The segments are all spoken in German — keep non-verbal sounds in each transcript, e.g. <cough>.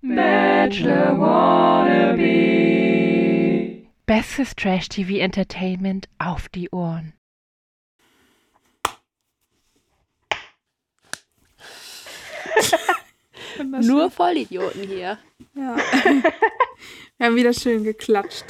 Bachelor Wannabe. Bestes Trash-TV-Entertainment auf die Ohren. <laughs> Nur Vollidioten hier. Ja. <laughs> Wir haben wieder schön geklatscht.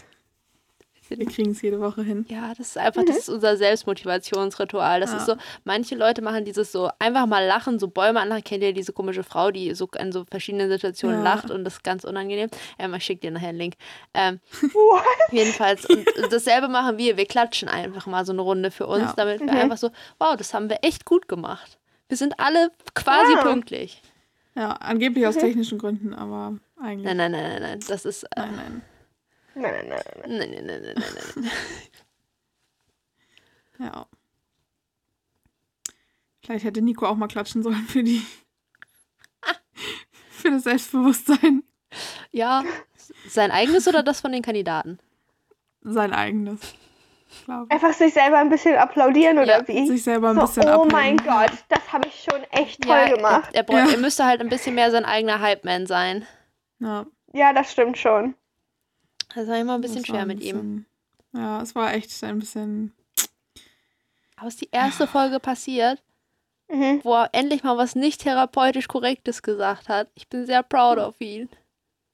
Wir kriegen es jede Woche hin. Ja, das ist einfach, das ist unser Selbstmotivationsritual. Das Ja. ist so, manche Leute machen dieses so, einfach mal lachen, so Bäume anlachen. Kennt ihr diese komische Frau, die so in so verschiedenen Situationen Ja. lacht und das ist ganz unangenehm? Ähm, ich schicke dir nachher einen Link. Ähm, <laughs> What? jedenfalls, und dasselbe machen wir. Wir klatschen einfach mal so eine Runde für uns, Ja. damit wir einfach so, wow, das haben wir echt gut gemacht. Wir sind alle quasi Ja. pünktlich. Ja, angeblich aus technischen Gründen, aber eigentlich. Nein, nein, nein, nein, nein. Das ist. Äh, nein, nein. Nein, nein, nein, nein. nein, nein, nein, nein. <laughs> Ja. Vielleicht hätte Nico auch mal klatschen sollen für die. <laughs> für das Selbstbewusstsein. Ja, sein eigenes oder das von den Kandidaten? Sein eigenes. Glaube Einfach sich selber ein bisschen applaudieren oder Ja, wie? Sich selber ein so, bisschen oh abhängen. mein Gott, das habe ich schon echt toll ja, gemacht. Er, er, Ja. er müsste halt ein bisschen mehr sein eigener Hype-Man sein. Ja, Ja, das stimmt schon. Das war immer ein bisschen schwer mit ihm. bisschen- Ja, es war echt ein bisschen. Aber es ist die erste Folge passiert, Mhm. wo er endlich mal was nicht therapeutisch Korrektes gesagt hat. Ich bin sehr proud of ihn.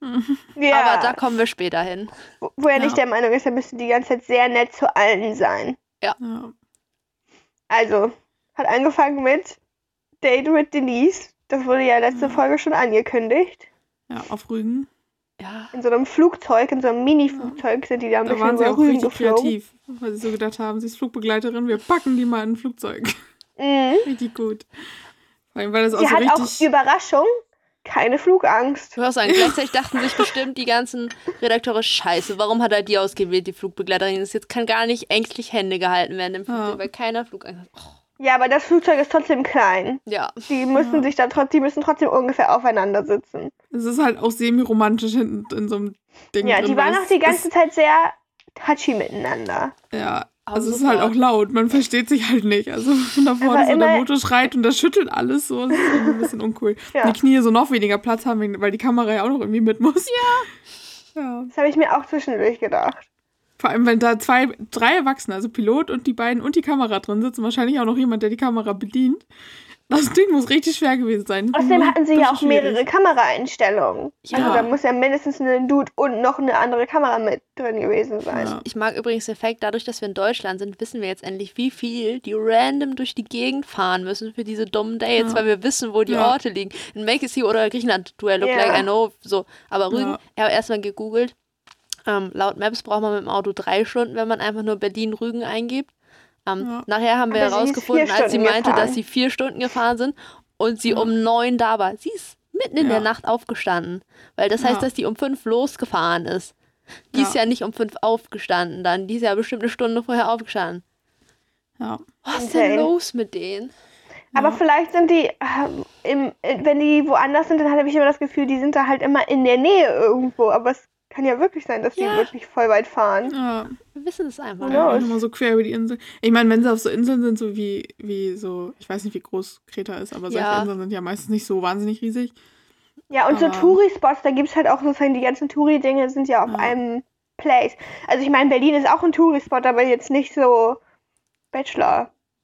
<laughs> Ja, Aber da kommen wir später hin. wo- wo er nicht Ja. der Meinung ist, er müsste die ganze Zeit sehr nett zu allen sein. Ja. Also, hat angefangen mit Date mit Denise. Das wurde ja letzte Folge schon angekündigt. ja, auf Rügen. Ja. In so einem Flugzeug, in so einem Mini-Flugzeug sind die da ein Da bisschen waren sie auch richtig geflogen. kreativ, weil sie so gedacht haben, sie ist Flugbegleiterin, wir packen die mal in ein Flugzeug. Mhm. <laughs> richtig gut. Vor allem, weil das auch Sie so hat auch richtig. Überraschung, keine Flugangst. Ich muss sagen, gleichzeitig dachten sich bestimmt die ganzen Redakteure, scheiße, warum hat er die ausgewählt, die Flugbegleiterin? Das jetzt kann gar nicht ängstlich Hände gehalten werden im Flugzeug, Ja. weil keiner Flugangst hat. Oh, Ja, aber das Flugzeug ist trotzdem klein. ja. Die müssen sich dann trotzdem, die müssen trotzdem ungefähr aufeinander sitzen. Es ist halt auch semi-romantisch hinten in so einem Ding. Ja, drin, die waren auch die ganze Zeit sehr touchy miteinander. Ja, also es ist halt auch laut, man versteht sich halt nicht. Also <laughs> von da vorne so der Motor schreit und das schüttelt alles so. Das ist irgendwie ein bisschen uncool. <laughs> Ja. Die Knie so noch weniger Platz haben, weil die Kamera ja auch noch irgendwie mit muss. Ja. Ja. Das habe ich mir auch zwischendurch gedacht. Vor allem, wenn da zwei, drei Erwachsene, also Pilot und die beiden und die Kamera drin sitzen, wahrscheinlich auch noch jemand, der die Kamera bedient. Das Ding muss richtig schwer gewesen sein. Außerdem hatten sie ja auch Richtig mehrere schwierig. Kameraeinstellungen. Ja. Also da muss ja mindestens ein Dude und noch eine andere Kamera mit drin gewesen sein. Ja. Ich mag übrigens den Fakt, dadurch, dass wir in Deutschland sind, wissen wir jetzt endlich, wie viel die random durch die Gegend fahren müssen für diese dummen Dates, Ja. weil wir wissen, wo die Ja. Orte liegen. In Make It oder Griechenland, do I look Ja. like I know, so. Aber Rügen, Ja. ich habe erstmal gegoogelt. Ähm, laut Maps braucht man mit dem Auto drei Stunden, wenn man einfach nur Berlin-Rügen eingibt. Ähm, Ja. Nachher haben wir Aber herausgefunden, als sie meinte, gefahren. dass sie vier Stunden gefahren sind und sie Ja. um neun da war. Sie ist mitten in Ja. der Nacht aufgestanden. Weil das heißt, dass die um fünf losgefahren ist. Die ist Ja. nicht um fünf aufgestanden dann. Die ist ja bestimmt eine Stunde vorher aufgestanden. Ja. Was ist Okay. denn los mit denen? Aber vielleicht sind die, ähm, im, äh, wenn die woanders sind, dann habe ich immer das Gefühl, die sind da halt immer in der Nähe irgendwo. Aber es kann ja wirklich sein, dass die Ja. wirklich voll weit fahren. Ja, Wir wissen es einfach. Ja nochmal so quer über die Insel. Ich meine, wenn sie auf so Inseln sind, so wie, wie so, ich weiß nicht, wie groß Kreta ist, aber solche Ja. Inseln sind ja meistens nicht so wahnsinnig riesig. Ja, und so Aber- Touri-Spots, da gibt es halt auch sozusagen, die ganzen Touri-Dinge sind ja auf Ja. einem Place. Also ich meine, Berlin ist auch ein Touri-Spot, aber jetzt nicht so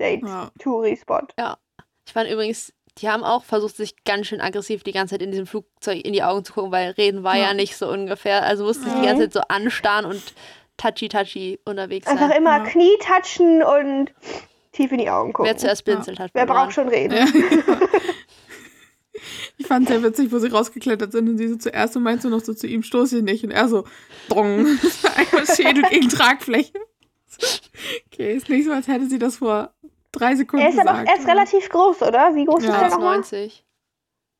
Bachelor-Date-Touri-Spot. Ja. Ich fand übrigens, die haben auch versucht, sich ganz schön aggressiv die ganze Zeit in diesem Flugzeug in die Augen zu gucken, weil reden war ja, Ja. nicht so ungefähr. Also musste ich die Mhm. ganze Zeit so anstarren und touchy-touchy unterwegs Einfach sein. immer Ja. Knie touchen und tief in die Augen gucken. Wer zuerst blinzelt hat. Wer braucht schon reden? Ja. <laughs> Ich fand sehr witzig, wo sie rausgeklettert sind und sie so zuerst und meinst du noch so zu ihm, stoß ich nicht. Und er so, drong. Einmal Schädel gegen Tragfläche. Okay, ist nicht so, als hätte sie das vor drei Sekunden Er ist aber gesagt. er ist relativ groß, oder? Wie groß Ja. ist er nochmal? 1,90.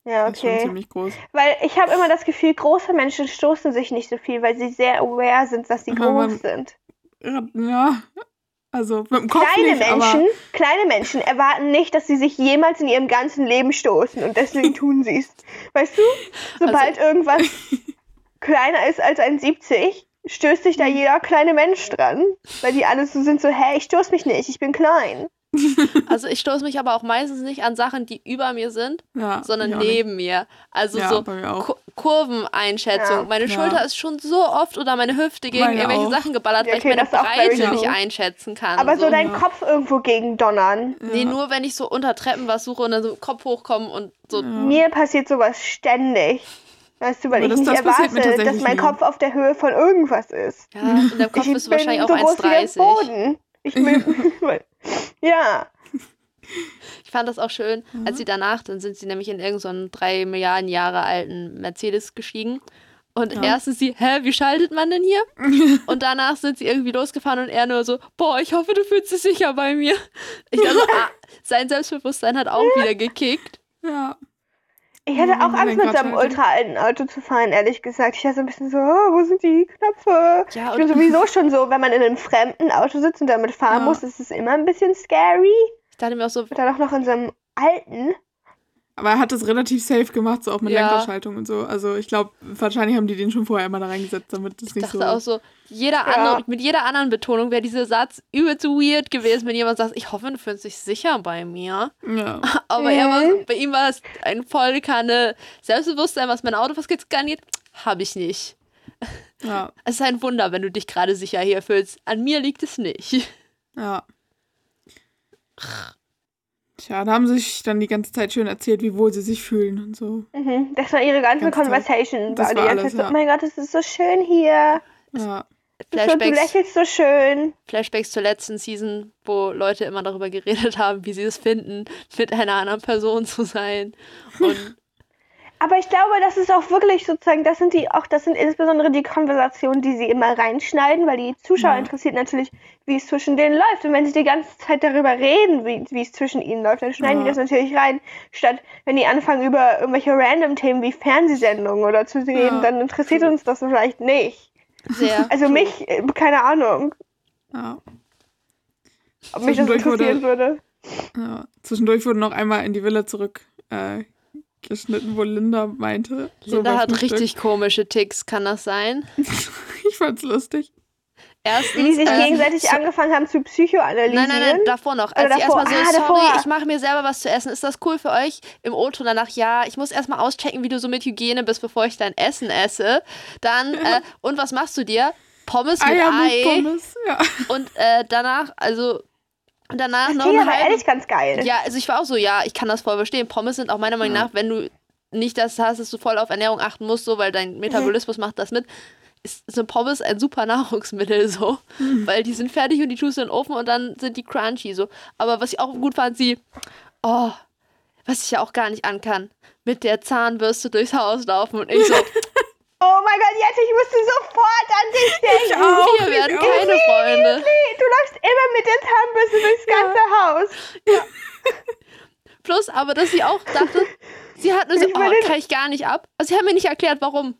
Ja, Er ist schon okay. ziemlich groß. Weil ich habe immer das Gefühl, große Menschen stoßen sich nicht so viel, weil sie sehr aware sind, dass sie Aber groß man- sind. Ja, also mit dem Kopf Kleine nicht, Menschen, aber kleine Menschen erwarten nicht, dass sie sich jemals in ihrem ganzen Leben stoßen und deswegen tun sie es. Weißt du, sobald Also irgendwas kleiner ist als ein 70, stößt sich da Mhm. jeder kleine Mensch dran, weil die alle so sind so, hey, ich stoß mich nicht, ich bin klein. <laughs> Also ich stoße mich aber auch meistens nicht an Sachen, die über mir sind, Ja, sondern auch neben mir. Also Ja, so bei mir auch. Ku Kurveneinschätzung. Ja. Meine Ja. Schulter ist schon so oft oder meine Hüfte gegen Meine irgendwelche auch. Sachen geballert, Ja, weil ich okay, meine auch Breite nicht einschätzen kann. Aber so so. dein Ja. Kopf irgendwo gegen donnern. Nee, nur wenn ich so unter Treppen was suche und dann so Kopf hochkommen und so. Ja. Mir passiert sowas ständig. Weißt du, weil Aber ich das- nicht das erwarte, dass mein nie. Kopf auf der Höhe von irgendwas ist. Ja, in deinem Kopf ich bist du wahrscheinlich auch so groß wie der 1,30. Boden. Ich bin, <laughs> <laughs> <laughs> ja. <laughs> Ich fand das auch schön, Mhm. als sie danach, dann sind sie nämlich in irgendeinen so drei Milliarden Jahre alten Mercedes gestiegen. Und Ja. erstens sie, hä, wie schaltet man denn hier? <laughs> Und danach sind sie irgendwie losgefahren und er nur so, boah, ich hoffe, du fühlst dich sicher bei mir. Ich dachte, ah, sein Selbstbewusstsein hat auch wieder gekickt. Ja. Ich hatte auch wenn Angst, mit so einem ultra alten Auto zu fahren, ehrlich gesagt. Ich war so ein bisschen so, oh, wo sind die Knöpfe? Ja, Ich bin <laughs> sowieso schon so, wenn man in einem fremden Auto sitzt und damit fahren Ja. muss, ist es immer ein bisschen scary. ich dachte mir auch so, Und dann auch noch in so einem alten. Aber er hat das relativ safe gemacht, so auch mit Ja. Lenkerschaltung und so. Also ich glaube, wahrscheinlich haben die den schon vorher immer da reingesetzt, damit es ich nicht dachte so. auch so, jeder Ja. andere, mit jeder anderen Betonung wäre dieser Satz übelst weird gewesen, wenn jemand sagt, ich hoffe, du fühlst dich sicher bei mir. Ja. <laughs> Aber er war, bei ihm war es ein voll Kanne Selbstbewusstsein, was mein Auto was angeht, habe ich nicht. <laughs> Ja. Es ist ein Wunder, wenn du dich gerade sicher hier fühlst. An mir liegt es nicht. Ja. Tja, da haben sie sich dann die ganze Zeit schön erzählt, wie wohl sie sich fühlen und so. Mhm. Das war ihre ganze, Ganze. Conversation. Das war die ganze alles, Zeit so, ja. oh mein Gott, es ist so schön hier. Ja. Du Flashbacks, lächelst so schön. Flashbacks zur letzten Season, wo Leute immer darüber geredet <laughs> haben, wie sie es finden, mit einer anderen Person zu sein. Und Aber ich glaube, das ist auch wirklich sozusagen, das sind die auch, das sind insbesondere die Konversationen, die sie immer reinschneiden, weil die Zuschauer Ja. interessiert natürlich, wie es zwischen denen läuft. Und wenn sie die ganze Zeit darüber reden, wie, wie es zwischen ihnen läuft, dann schneiden die Ja. das natürlich rein. Statt wenn die anfangen über irgendwelche random Themen wie Fernsehsendungen oder zu reden, Ja. dann interessiert uns das vielleicht nicht. sehr. Also mich, äh, keine Ahnung, Ja. ob mich das Zwischendurch wurde- interessieren würde. ja. Zwischendurch wurde noch einmal in die Villa zurück äh, geschnitten, wo Linda meinte. so Linda hat Frühstück. richtig komische Ticks, kann das sein? <laughs> Ich fand's lustig. Erstens, Wie die sich äh, gegenseitig so- angefangen haben zu psychoanalysieren. Nein, nein, nein, davor noch. Als Oder sie davor. erstmal so, Ah, davor. sorry, ich mache mir selber was zu essen. Ist das cool für euch? Im O-Ton danach, ja, ich muss erstmal auschecken, wie du so mit Hygiene bist, bevor ich dein Essen esse. Dann, äh, und was machst du dir? Pommes mit Eier Ei. mit Pommes. Ja. Und äh, danach, also, und danach noch einen aber ehrlich ganz geil. Ja, also ich war auch so, ja, ich kann das voll verstehen. Pommes sind auch meiner Meinung Ja. nach, wenn du nicht das hast, dass du voll auf Ernährung achten musst, so, weil dein Metabolismus macht das mit, ist, sind Pommes ein super <laughs> Nahrungsmittel, so. Weil die sind fertig und die tust du in den Ofen und dann sind die crunchy, so. Aber was ich auch gut fand, sie, oh, was ich ja auch gar nicht ankann, mit der Zahnbürste durchs Haus laufen und ich so, <laughs> Oh mein Gott, jetzt, ich musste sofort an dich denken. auch. wir werden ich auch. keine Freunde. Nee, du läufst immer mit der Zahnbürste durchs ganze Haus. Plus, aber dass sie auch dachte, sie hat nur so, Ich oh, kann ich gar nicht ab. Also sie hat mir nicht erklärt, warum.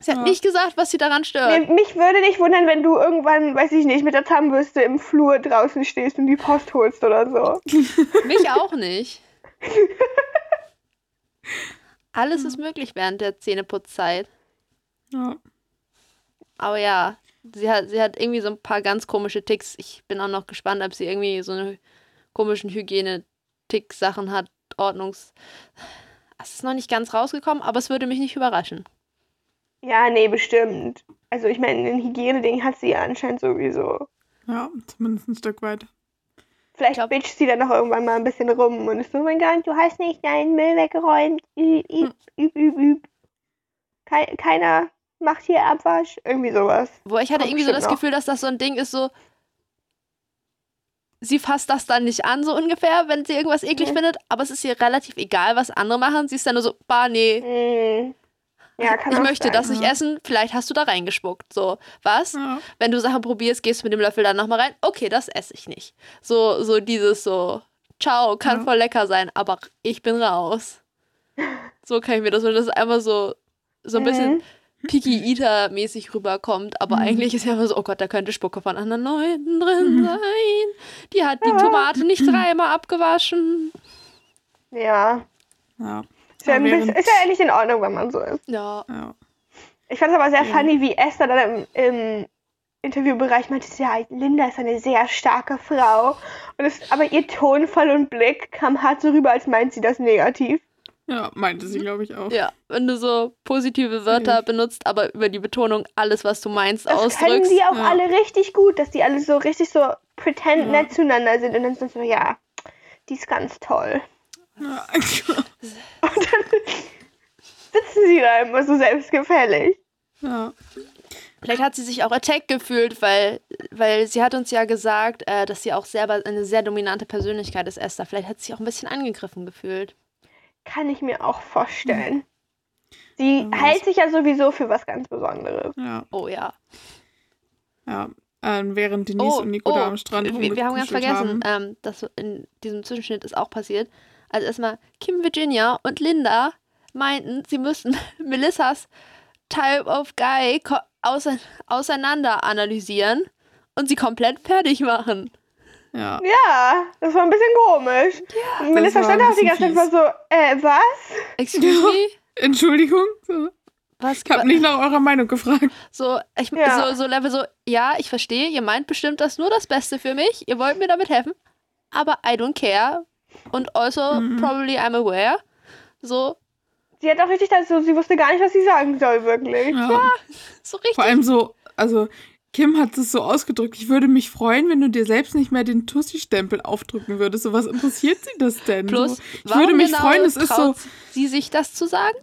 Sie hat Ja. nicht gesagt, was sie daran stört. Mir, mich würde nicht wundern, wenn du irgendwann, weiß ich nicht, mit der Zahnbürste im Flur draußen stehst und die Post holst oder so. <laughs> Mich auch nicht. <laughs> Alles ist möglich während der Zähneputzzeit. Ja. Aber ja, sie hat, sie hat irgendwie so ein paar ganz komische Ticks. Ich bin auch noch gespannt, ob sie irgendwie so eine komischen Hygiene-Tick-Sachen hat. Ordnungs. Es ist noch nicht ganz rausgekommen, aber es würde mich nicht überraschen. Ja, nee, bestimmt. Also ich meine, ein Hygieneding hat sie ja anscheinend sowieso. ja, zumindest ein Stück weit. Vielleicht glaub- bitcht sie dann noch irgendwann mal ein bisschen rum und ist so, oh mein Gott, du hast nicht deinen Müll weggeräumt. Üb, üb, üb, üb, üb. Kei- Keiner macht hier Abwasch. Irgendwie sowas. Wo ich hatte Kommt irgendwie so das noch. Gefühl, dass das so ein Ding ist, so. Sie fasst das dann nicht an, so ungefähr, wenn sie irgendwas eklig Mhm. findet, aber es ist ihr relativ egal, was andere machen. Sie ist dann nur so, bah, nee, Hm. Ja, kann ich möchte sein. das nicht Ja. essen, vielleicht hast du da reingespuckt. So, was? Ja. Wenn du Sachen probierst, gehst du mit dem Löffel dann nochmal rein. Okay, das esse ich nicht. So, so dieses so, ciao, kann Ja. voll lecker sein, aber ich bin raus. <laughs> So kann ich mir das, und das ist einmal so, so ein bisschen Mhm. Picky Eater-mäßig rüberkommt, aber Mhm. eigentlich ist ja immer so, oh Gott, da könnte Spucke von anderen Leuten drin sein. Die hat die Tomate nicht <clears throat> dreimal abgewaschen. Ja. Ja. Ist ja, bisschen, ist ja eigentlich in Ordnung, wenn man so ist. Ja. ja. Ich fand es aber sehr Ja. funny, wie Esther dann im, im Interviewbereich meinte sie, ja, Linda ist eine sehr starke Frau. Und es, aber ihr Tonfall und Blick kam hart so rüber, als meint sie das negativ. Ja, meinte sie, glaube ich, auch. Ja, wenn du so positive Wörter Safe. benutzt, aber über die Betonung alles, was du meinst, Das können ausdrückst. die auch Ja. alle richtig gut, dass die alle so richtig so pretend Ja. nett zueinander sind. Und dann sind so, ja, die ist ganz toll. Ja. Und <laughs> dann <laughs> sitzen sie da immer so selbstgefällig. ja. Vielleicht hat sie sich auch attacked gefühlt, weil, weil sie hat uns ja gesagt, äh, dass sie auch selber eine sehr dominante Persönlichkeit ist, Esther. Vielleicht hat sie sich auch ein bisschen angegriffen gefühlt. Kann ich mir auch vorstellen. Sie Wer weiß. hält sich ja sowieso für was ganz Besonderes. ja. Oh ja. ja. Ähm, während Denise und Nico da am Strand wir, wir haben ganz vergessen, ähm, dass in diesem Zwischenschnitt ist auch passiert. Also erstmal Kim Virginia und Linda meinten, sie müssten <laughs> Melissas Type of Guy ause auseinander analysieren und sie komplett fertig machen. Ja. Ja, das war ein bisschen komisch. und Melissa das war stand auch die ganze Zeit so, äh, was? Excuse me? Entschuldigung. So. Was? Ich habe nicht nach eurer Meinung gefragt. So, ich, Ja. so, so Level so, ja, ich verstehe, ihr meint bestimmt das nur das Beste für mich, ihr wollt mir damit helfen, aber I don't care. Und also, Mhm. probably I'm aware. So, Sie hat auch richtig das so, sie wusste gar nicht, was sie sagen soll, wirklich. Ja. so richtig. Vor allem so, also Kim hat es so ausgedrückt, ich würde mich freuen, wenn du dir selbst nicht mehr den Tussi-Stempel aufdrücken würdest. So, was interessiert sie das denn? Plus, so, ich warum würde mich genau freuen, es ist so, sie sich das zu sagen?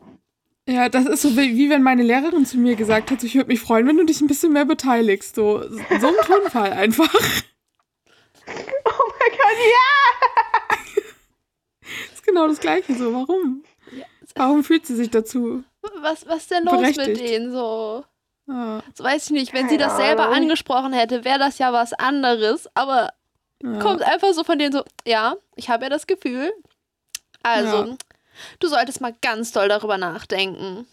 ja, das ist so wie, wie wenn meine Lehrerin zu mir gesagt hat, so, ich würde mich freuen, wenn du dich ein bisschen mehr beteiligst. So, so ein Tonfall einfach. Oh mein Gott, ja! Das <laughs> ist genau das Gleiche. So, warum? Warum fühlt sie sich dazu? Was, was denn los mit Berechtigt. denen so? Ja, So weiß ich nicht. Wenn sie Keine das selber Ahnung. angesprochen hätte, wäre das ja was anderes. Aber ja. kommt einfach so von denen so, ja, ich habe ja das Gefühl. Also, Ja. du solltest mal ganz doll darüber nachdenken.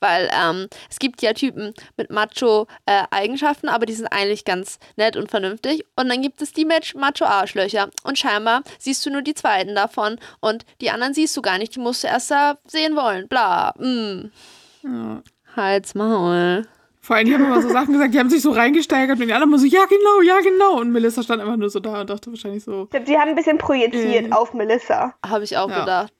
Weil ähm, es gibt ja Typen mit Macho-Eigenschaften, aber die sind eigentlich ganz nett und vernünftig. Und dann gibt es die Macho-Arschlöcher. Und scheinbar siehst du nur die zweiten davon. Und die anderen siehst du gar nicht. Die musst du erst da sehen wollen. Bla. Mm. ja. Halt's Maul. Vor allem, die haben immer so Sachen gesagt, die haben sich so reingesteigert und die anderen immer so, ja genau, ja genau. Und Melissa stand einfach nur so da und dachte wahrscheinlich so, Ich glaube, sie haben ein bisschen projiziert Mhm. auf Melissa. Habe ich auch Ja. gedacht.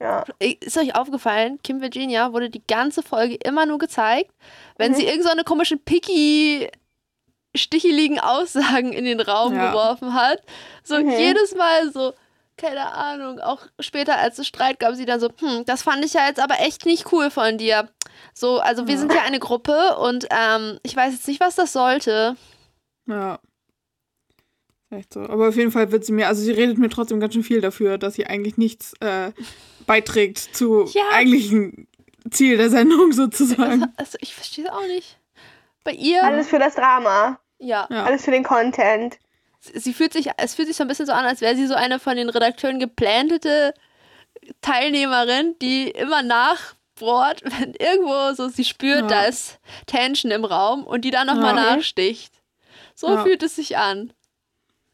Ja. Ist euch aufgefallen, Kim Virginia wurde die ganze Folge immer nur gezeigt, wenn Mhm. sie irgend so eine komische picky sticheligen Aussagen in den Raum Ja. geworfen hat. So Mhm. jedes Mal so, keine Ahnung, auch später als es Streit gab, sie dann so, hm, das fand ich ja jetzt aber echt nicht cool von dir. So, also wir Ja. sind ja eine Gruppe und ähm, ich weiß jetzt nicht, was das sollte. ja. Echt so. Aber auf jeden Fall wird sie mir, also sie redet mir trotzdem ganz schön viel dafür, dass sie eigentlich nichts äh, beiträgt zu Ja. eigentlichen Ziel der Sendung sozusagen. also ich verstehe es auch nicht. Bei ihr, Alles für das Drama. ja, Ja. Alles für den Content. Sie fühlt sich, es fühlt sich so ein bisschen so an, als wäre sie so eine von den Redakteuren geplantete Teilnehmerin, die immer nachbohrt, <laughs> wenn irgendwo so sie spürt, Ja. da ist Tension im Raum und die dann nochmal Ja. nachsticht. So Ja. fühlt es sich an.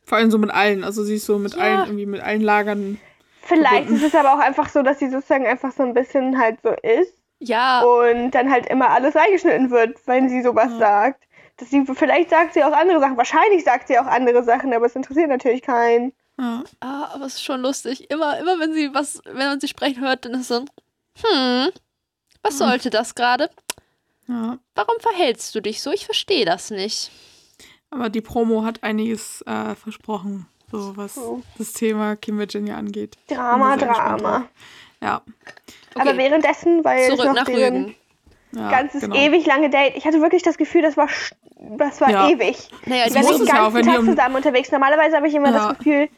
Vor allem so mit allen. Also sie ist so mit Ja. allen, irgendwie mit allen Lagern. Vielleicht Verbunden. ist es aber auch einfach so, dass sie sozusagen einfach so ein bisschen halt so ist Ja, und dann halt immer alles reingeschnitten wird, wenn sie sowas Ja. sagt. Dass sie, vielleicht sagt sie auch andere Sachen. Wahrscheinlich sagt sie auch andere Sachen, aber es interessiert natürlich keinen. Ja. ah, aber es ist schon lustig. Immer, immer wenn sie was, wenn man sie sprechen hört, dann ist so, hm, was sollte das gerade? ja. Warum verhältst du dich so? Ich verstehe das nicht. Aber die Promo hat einiges äh, versprochen, so was Oh. das Thema Kim Virginia angeht. Drama, Drama. Ja. Aber währenddessen, weil es Zurück noch nach Rügen. ja ganzes genau. ewig lange Date. Ich hatte wirklich das Gefühl, das war, das war Ja. ewig. Naja, Die waren muss den auch, ganzen die Tag um- zusammen unterwegs. Normalerweise habe ich immer Ja. das Gefühl,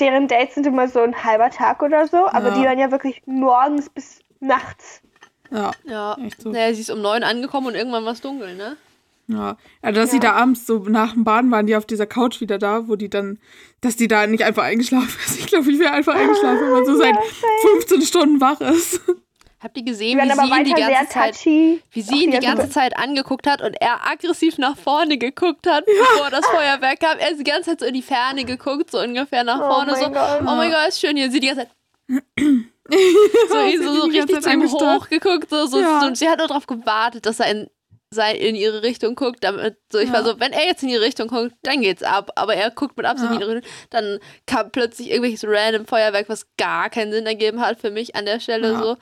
deren Dates sind immer so ein halber Tag oder so, aber Ja. die waren ja wirklich morgens bis nachts. Ja, Ja, echt so. naja, sie ist um neun angekommen und irgendwann war es dunkel, ne? Ja. ja, dass sie da abends so nach dem Baden waren, die auf dieser Couch wieder da, wo die dann, dass die da nicht einfach eingeschlafen <laughs> ist. Ich glaube, ich wäre einfach eingeschlafen, wenn man so seit 15 Stunden wach ist. Habt ihr gesehen, wie sie ihn die ganze Zeit, wie sie ihn die ganze- Zeit angeguckt hat und er aggressiv nach vorne geguckt hat, bevor das Feuerwerk kam. Er ist die ganze Zeit so in die Ferne geguckt, so ungefähr nach Oh vorne, so, oh mein Gott, ist schön hier. Sie die ganze Zeit <laughs> so, ihn so, so richtig zu ihm hochgeguckt, so, so, Ja. so, und sie hat nur darauf gewartet, dass er in sein, in ihre Richtung guckt, damit so, ich war Ja. so, wenn er jetzt in ihre Richtung guckt, dann geht's ab. Aber er guckt mit Absicht Ja. in ihre Richtung, dann kam plötzlich irgendwelches random Feuerwerk, was gar keinen Sinn ergeben hat für mich an der Stelle so.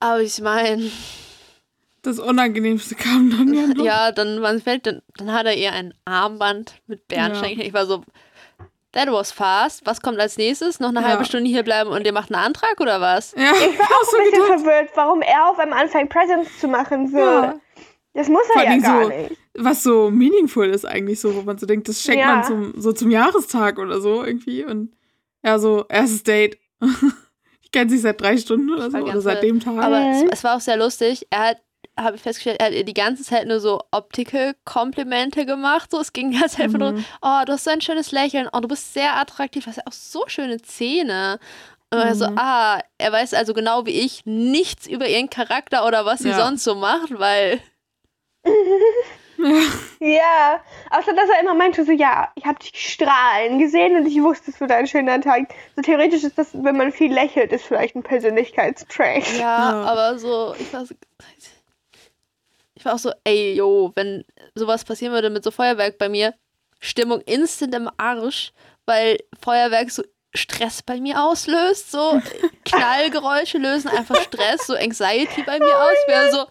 Aber ich meine, Das Unangenehmste kam dann ja noch. ja, dann, wann fällt, dann, dann hat er ihr ein Armband mit Bärenschenkeln. Ich war so, that was fast. Was kommt als nächstes? Noch eine Ja. halbe Stunde hier bleiben und ihr macht einen Antrag oder was? Ja, Ich war <laughs> auch so ein bisschen gedacht. verwirrt, warum er auf einmal anfängt, Presents zu machen. So. Ja. Das muss Vor er ja gar so- nicht. Was so meaningful ist eigentlich so, wo man so denkt, das schenkt Ja. man zum, so zum Jahrestag oder so irgendwie. Und ja, so erstes Date. <laughs> ich kenne sich seit drei Stunden oder so, oder ganz seit dem Tag. Aber es, Mhm. es war auch sehr lustig. Er hat, habe ich festgestellt, er hat ihr die ganze Zeit nur so optische Komplimente gemacht. So, es ging Zeit einfach Mhm. nur, oh, du hast so ein schönes Lächeln, oh, du bist sehr attraktiv, du hast ja auch so schöne Zähne. Und er so, Mhm. ah, er weiß also genau wie ich nichts über ihren Charakter oder was sie Ja. sonst so macht, weil <laughs> Ja, außer dass er immer meinte, so, ja, ich habe dich strahlen gesehen und ich wusste, es wird ein schöner Tag. So theoretisch ist das, wenn man viel lächelt, ist vielleicht ein Persönlichkeitstrait. Ja, Ja. aber so, ich war so, ich war auch so, ey, yo, wenn sowas passieren würde mit so Feuerwerk bei mir, Stimmung instant im Arsch, weil Feuerwerk so Stress bei mir auslöst, so <laughs> Knallgeräusche lösen einfach Stress, so Anxiety bei mir aus. Ich wäre so,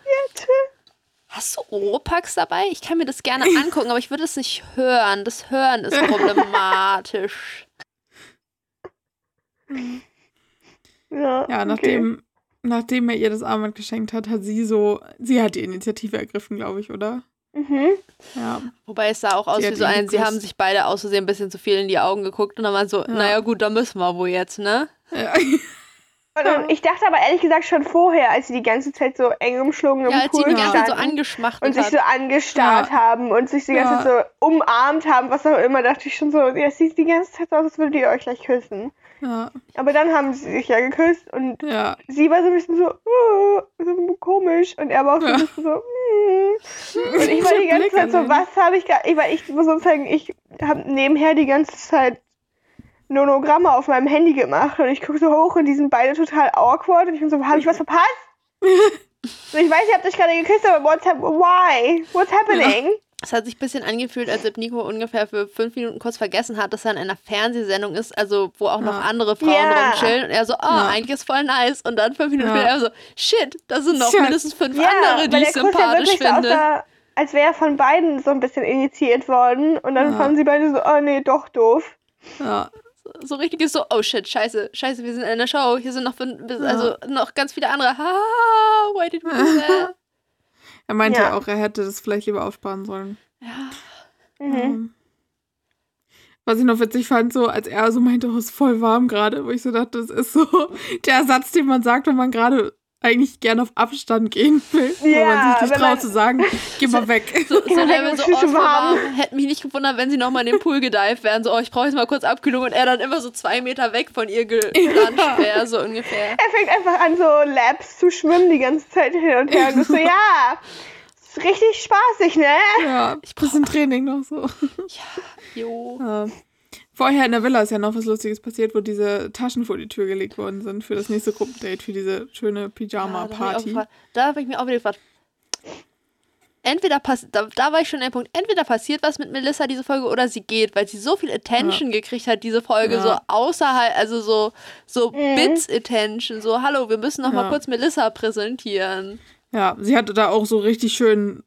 hast du Oropax dabei? Ich kann mir das gerne angucken, aber ich würde es nicht hören. Das Hören ist problematisch. Ja, ja, okay. nachdem, nachdem er ihr das Armband geschenkt hat, hat sie so, sie hat die Initiative ergriffen, glaube ich, oder? Mhm. Ja. Wobei es sah auch aus Sie wie so ein, sie haben sich beide aus Versehen ein bisschen zu viel in die Augen geguckt und dann waren so, naja gut, da müssen wir wohl jetzt, ne? ja. <laughs> Ich dachte aber ehrlich gesagt schon vorher, als sie die ganze Zeit so eng umschlungen im Ja, als sie Pool die ganze Zeit so standen angeschmachtet und sich so angestarrt Ja. haben und sich die ganze Ja. Zeit so umarmt haben, was auch immer, dachte ich schon so, ja, es sieht die ganze Zeit so aus, als würdet ihr euch gleich küssen. ja, Aber dann haben sie sich ja geküsst und sie war so ein bisschen so, oh, so komisch und er war auch so ein bisschen so, mm. und <laughs> ich war die ganze Zeit so, den- was habe ich gar, ich, weil ich muss sagen, ich habe nebenher die ganze Zeit Nonogramme auf meinem Handy gemacht und ich gucke so hoch und die sind beide total awkward und ich bin so, habe ich was verpasst? so, <laughs> ich weiß, ihr habt euch gerade geküsst, aber what's why? What's happening? Es hat sich ein bisschen angefühlt, als ob Nico ungefähr für fünf Minuten kurz vergessen hat, dass er in einer Fernsehsendung ist, also wo auch noch Ja. andere Frauen Ja. rumchillen. Und er so, oh, Ja. eigentlich ist voll nice. Und dann fünf Minuten Ja. später er so, shit, da sind noch mindestens fünf Ja, andere, die ich ja sympathisch so finde. aussah, als wäre er von beiden so ein bisschen initiiert worden und dann Ja. fanden sie beide so, oh nee, doch doof. ja. So richtig ist so, oh shit, scheiße, scheiße, wir sind in einer Show. Hier sind noch, also noch ganz viele andere. Ha, why did we do <laughs> that? Er meinte Ja. auch, er hätte das vielleicht lieber aufsparen sollen. ja. Mhm. Ähm, Was ich noch witzig fand, so als er so meinte, oh, ist voll warm gerade, wo ich so dachte, das ist so <laughs> der Satz, den man sagt, wenn man gerade eigentlich gerne auf Abstand gehen will. wo Ja, man sich nicht traut man- zu sagen, geh mal <laughs> weg. So, so Ja, Level, so, schon oh, es war. Hätte mich nicht gewundert, wenn sie nochmal in den Pool gedived wären. So, oh, ich brauche jetzt mal kurz Abkühlung. Und er dann immer so zwei Meter weg von ihr geplanscht wäre, so ungefähr. Er fängt einfach an, so Laps zu schwimmen die ganze Zeit hin und her. Und ist so, <laughs> ja, ist richtig spaßig, ne? Ja, bisschen Training noch so. Jo. Ja. Vorher in der Villa ist ja noch was Lustiges passiert, wo diese Taschen vor die Tür gelegt worden sind für das nächste Gruppendate, für diese schöne Ja, Pyjama-Party. gefragt- da habe ich mir auch wieder gefragt. Entweder passiert, da, da war ich schon an dem Punkt, entweder passiert was mit Melissa diese Folge oder sie geht, weil sie so viel Attention gekriegt hat, diese Folge, Ja. so außerhalb, also so, so Mhm. Bits-Attention, so, hallo, wir müssen noch mal Ja. kurz Melissa präsentieren. Ja, sie hatte da auch so richtig schön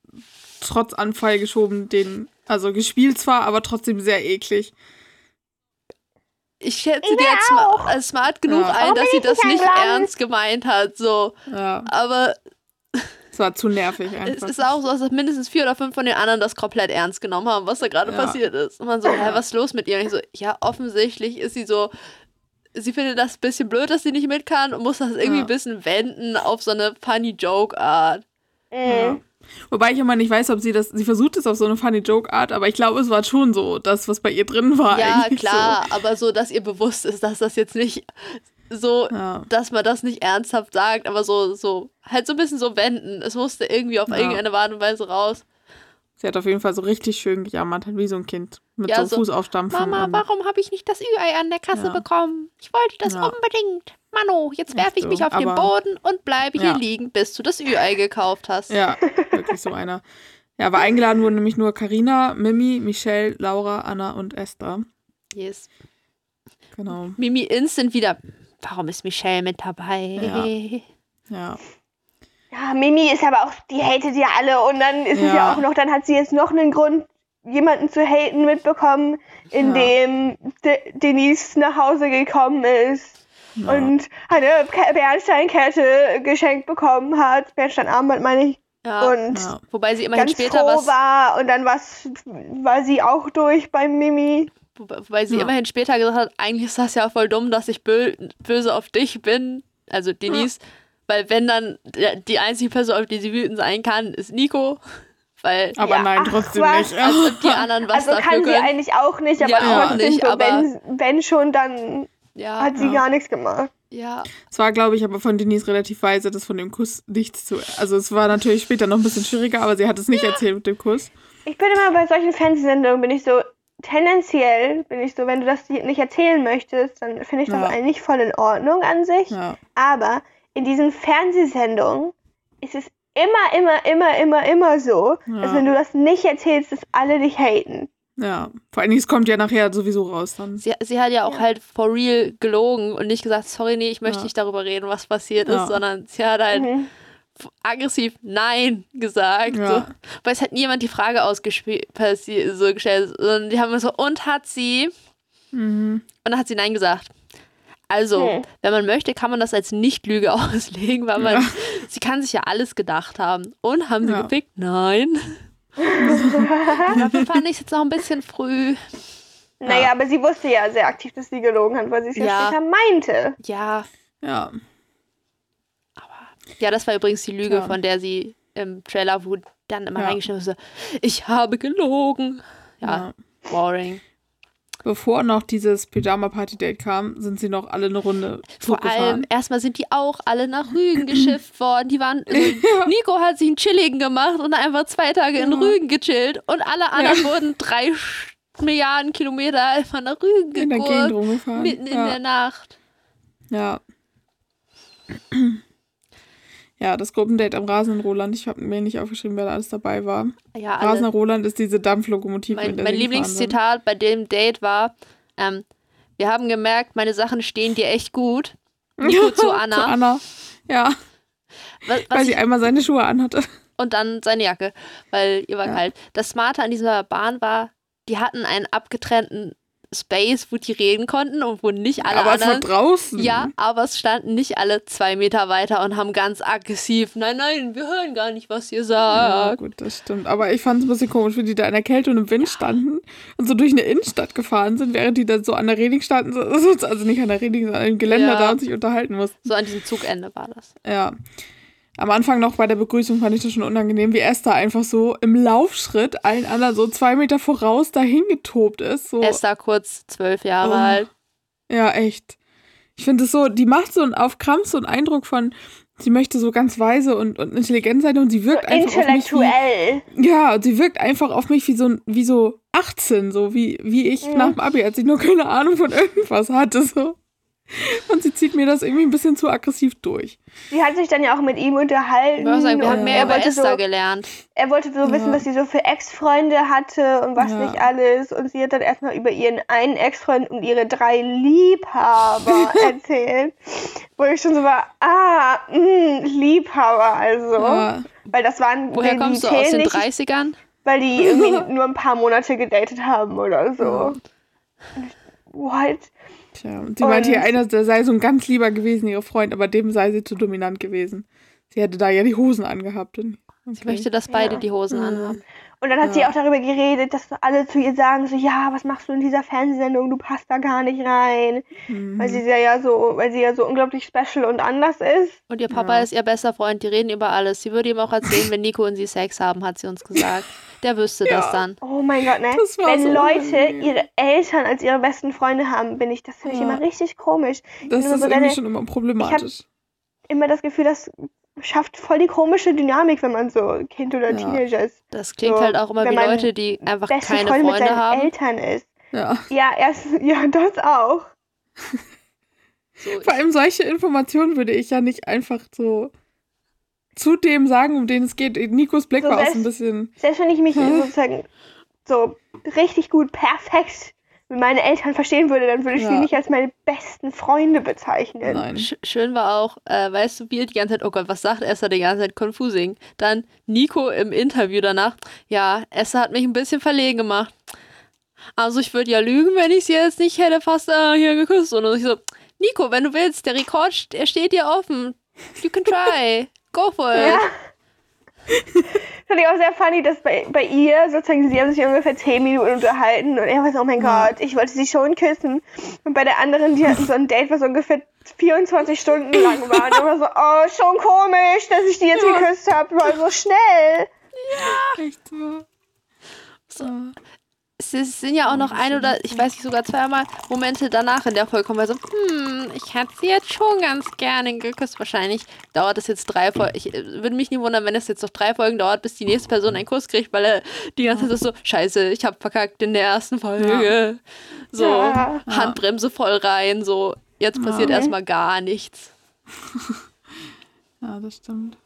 trotz Anfall geschoben, den, also gespielt zwar, aber trotzdem sehr eklig. Ich schätze Ich die als, sma smart genug Ja. ein, dass sie das nicht eingeladen? ernst gemeint hat, so. Ja, Aber es war zu nervig <laughs> es einfach. ist auch so, dass mindestens vier oder fünf von den anderen das komplett ernst genommen haben, was da gerade Ja. passiert ist. Und man so, hä, was ist los mit ihr? Und ich so, ja, offensichtlich ist sie so, sie findet das ein bisschen blöd, dass sie nicht mit kann und muss das irgendwie Ja. ein bisschen wenden auf so eine funny Joke-Art. Mhm. Wobei ich immer nicht weiß, ob sie das, sie versucht es auf so eine funny Joke-Art, aber ich glaube, es war schon so, das, was bei ihr drin war. Ja, klar, aber so, dass ihr bewusst ist, dass das jetzt nicht so, So. Ja. dass man das nicht ernsthaft sagt, aber so, so, halt so ein bisschen so wenden. Es musste irgendwie auf Ja. irgendeine Art und Weise raus. Sie hat auf jeden Fall so richtig schön gejammert, wie so ein Kind. Mit Ja, so, so, Fuß aufstampfen. Mama, warum habe ich nicht das Ü-Ei an der Kasse Ja. bekommen? Ich wollte das Ja. unbedingt. Mano, jetzt werfe ich so, mich auf den aber- Boden und bleibe hier liegen, bis du das Ü-Ei gekauft hast. Ja, wirklich so einer. Ja, aber eingeladen wurden nämlich nur Karina, Mimi, Michelle, Laura, Anna und Esther. Yes. Genau. Mimi instant wieder. Warum ist Michelle mit dabei? Ja. Ja. Ja, Mimi ist aber auch, die hatet ja alle und dann ist es Ja. ja auch noch, dann hat sie jetzt noch einen Grund, jemanden zu haten mitbekommen, indem De Denise nach Hause gekommen ist Ja. und eine Ke- Bernsteinkette geschenkt bekommen hat, Bernsteinarmband meine ich, Ja. und Ja. Wobei sie immerhin ganz später froh was. war und dann was, war sie auch durch bei Mimi. Wobei, wobei sie Ja. immerhin später gesagt hat, eigentlich ist das ja voll dumm, dass ich bö böse auf dich bin. Also Denise. Weil wenn dann der, die einzige Person, auf die sie wütend sein kann, ist Nico. Weil Aber Ja, nein, ach, trotzdem was? nicht. also <laughs> die anderen was also kann sie können. eigentlich auch nicht, aber Ja, auch trotzdem, nicht, so, aber- wenn, wenn schon, dann Ja, hat sie Ja. gar nichts gemacht. ja. Es war, glaube ich, aber von Denise relativ weise, das von dem Kuss nichts zu. Also es war natürlich später noch ein bisschen schwieriger, aber sie hat es nicht erzählt mit dem Kuss. Ich bin immer bei solchen Fernsehsendungen, bin ich so, tendenziell bin ich so, wenn du das nicht erzählen möchtest, dann finde ich das Ja. eigentlich voll in Ordnung an sich. Ja. Aber in diesen Fernsehsendungen ist es immer, immer, immer, immer, immer so, Ja. dass wenn du das nicht erzählst, dass alle dich haten. Ja. Vor allen Dingen, es kommt ja nachher sowieso raus dann. Sie, sie hat ja auch Ja. halt for real gelogen und nicht gesagt, sorry, nee, ich möchte Ja. nicht darüber reden, was passiert Ja. ist, sondern sie hat halt Mhm. aggressiv Nein gesagt. Ja. So. Weil es hat niemand die Frage ausgespielt, so gestellt, sondern die haben so, und hat sie? Mhm. Und dann hat sie Nein gesagt. Also, Hm. wenn man möchte, kann man das als Nicht-Lüge <laughs> auslegen, weil man, Ja. sie kann sich ja alles gedacht haben. Und haben sie Ja. gepickt? Nein. <laughs> Dafür fand ich es jetzt noch ein bisschen früh. Naja, aber sie wusste ja sehr aktiv, dass sie gelogen hat, weil sie es ja, Ja. später meinte. Ja, Ja. ja, das war übrigens die Lüge, Ja. von der sie im Trailer, wo dann immer Ja. reingeschrieben ist, so, ich habe gelogen. Ja, ja. boring. Bevor noch dieses Pyjama-Party-Date kam, sind sie noch alle eine Runde Vor allem, erstmal sind die auch alle nach Rügen <clears throat> geschifft worden. Die waren, also, <laughs> Nico hat sich einen Chilligen gemacht und einfach zwei Tage in Ja. Rügen gechillt. Und alle anderen wurden drei Milliarden Kilometer einfach nach Rügen In der Gegend gegurkt. rumgefahren. Mitten in ja. der Nacht. Ja. Ja, das Gruppendate am Rasenden Roland. Ich habe mir nicht aufgeschrieben, wer da alles dabei war. Ja, Rasender alle. Roland ist diese Dampflokomotive. Mein, mein sind. Lieblingszitat bei dem Date war, ähm, wir haben gemerkt, meine Sachen stehen dir echt gut. <laughs> Nico zu Anna. zu Anna. Ja, Was, was weil sie ich, einmal seine Schuhe anhatte. und dann seine Jacke, weil ihr war Ja. kalt. Das Smarte an dieser Bahn war, die hatten einen abgetrennten Space, wo die reden konnten und wo nicht alle Aber anderen. von draußen. Ja, aber es standen nicht alle zwei Meter weiter und haben ganz aggressiv, nein, nein, wir hören gar nicht, was ihr Ja, sagt. gut, das stimmt. Aber ich fand es ein bisschen komisch, wie die da in der Kälte und im Wind standen und so durch eine Innenstadt gefahren sind, während die dann so an der Reling standen, so- so- <laughs> also nicht an der Reling, sondern im Geländer Ja. da und sich unterhalten mussten. So an diesem Zugende war das. Ja. Am Anfang noch bei der Begrüßung fand ich das schon unangenehm, wie Esther einfach so im Laufschritt allen anderen so zwei Meter voraus dahin getobt ist. So. Esther kurz zwölf Jahre Oh. alt. Ja, echt. Ich finde es so, die macht so einen auf Krampf so einen Eindruck von, sie möchte so ganz weise und, und intelligent sein und sie wirkt einfach auf mich wie, Intellektuell. ja, und sie wirkt einfach auf mich wie so wie so 18, so wie wie ich Ja. nach dem Abi, als ich nur keine Ahnung von irgendwas hatte so. <laughs> Und sie zieht mir das irgendwie ein bisschen zu aggressiv durch. Sie hat sich dann ja auch mit ihm unterhalten. Ich würde sagen, wir und haben mehr er über wollte Esther so, gelernt. Er wollte so wissen, Ja. was sie so für Ex-Freunde hatte und was Ja. nicht alles. Und sie hat dann erstmal über ihren einen Ex-Freund und ihre drei Liebhaber <laughs> erzählt. Wo ich schon so war, ah, mh, Liebhaber also. Ja, Weil das waren Woher die kommst du aus den nicht, 30ern? Weil die irgendwie <laughs> nur ein paar Monate gedatet haben oder so. Ja. What? Tja, und sie meinte Und- ja, einer der sei so ein ganz lieber gewesen, ihre Freund, aber dem sei sie zu dominant gewesen. Sie hätte da ja die Hosen angehabt. Und, okay. Ich möchte, dass beide Ja. die Hosen Ja. anhaben. Und dann hat Ja. sie auch darüber geredet, dass alle zu ihr sagen, so, ja, was machst du in dieser Fernsehsendung? Du passt da gar nicht rein. Mhm. Weil sie ja, so, weil sie ja so unglaublich special und anders ist. Und ihr Papa Ja. ist ihr bester Freund, die reden über alles. Sie würde ihm auch erzählen, wenn Nico und sie Sex haben, hat sie uns gesagt. Der wüsste das Ja. dann. Oh mein Gott, ne? Das Wenn so Leute unangenehm. ihre Eltern als ihre besten Freunde haben, bin ich, das finde ich immer richtig komisch. das ist so irgendwie deine- schon immer problematisch. Immer das Gefühl, das schafft voll die komische Dynamik, wenn man so Kind oder Ja. Teenager ist. Das klingt So, halt auch immer wenn wie Leute, die einfach Beste keine Freund mit Freunde seinen haben. Eltern ist. Ja. Ja, erst, ja, das auch. So, Vor allem solche Informationen würde ich ja nicht einfach so zu dem sagen, um den es geht. Nikos Blick So war auch so ein bisschen. Selbst wenn ich mich sozusagen so richtig gut, perfekt mit meinen Eltern verstehen würde, dann würde ich sie Ja. nicht als meine besten Freunde bezeichnen. Nein. Sch schön war auch, äh, weißt du, Bier die ganze Zeit, oh Gott, was sagt Esther die ganze Zeit? Confusing. Dann Nico im Interview danach, ja, Esther hat mich ein bisschen verlegen gemacht. Also ich würde ja lügen, wenn ich sie jetzt nicht hätte fast äh, hier geküsst. Und ich so, Nico, wenn du willst, der Rekord, der steht dir offen. You can try. Go for it. Ja. <laughs> Fand ich auch sehr funny, dass bei, bei ihr sozusagen, sie haben sich ungefähr 10 Minuten unterhalten und er war so, oh mein Ja. Gott, ich wollte sie schon küssen. Und bei der anderen, die hatten so ein Date, was ungefähr 24 Stunden lang war. Und immer so, oh, schon komisch, dass ich die jetzt Ja. geküsst habe, war so schnell. Echt so. So. Ja. Es sind ja auch noch ein oder ich weiß nicht sogar zweimal Momente danach in der Folge kommen, weil so, hm, ich hätte sie jetzt schon ganz gerne geküsst. Wahrscheinlich dauert es jetzt drei Folgen. Ich äh, würde mich nie wundern, wenn es jetzt noch drei Folgen dauert, bis die nächste Person einen Kuss kriegt, weil er die ganze Zeit so, scheiße, ich habe verkackt in der ersten Folge. So, Ja. Handbremse voll rein, so, jetzt passiert Ja. erstmal gar nichts. <laughs> ja, das stimmt.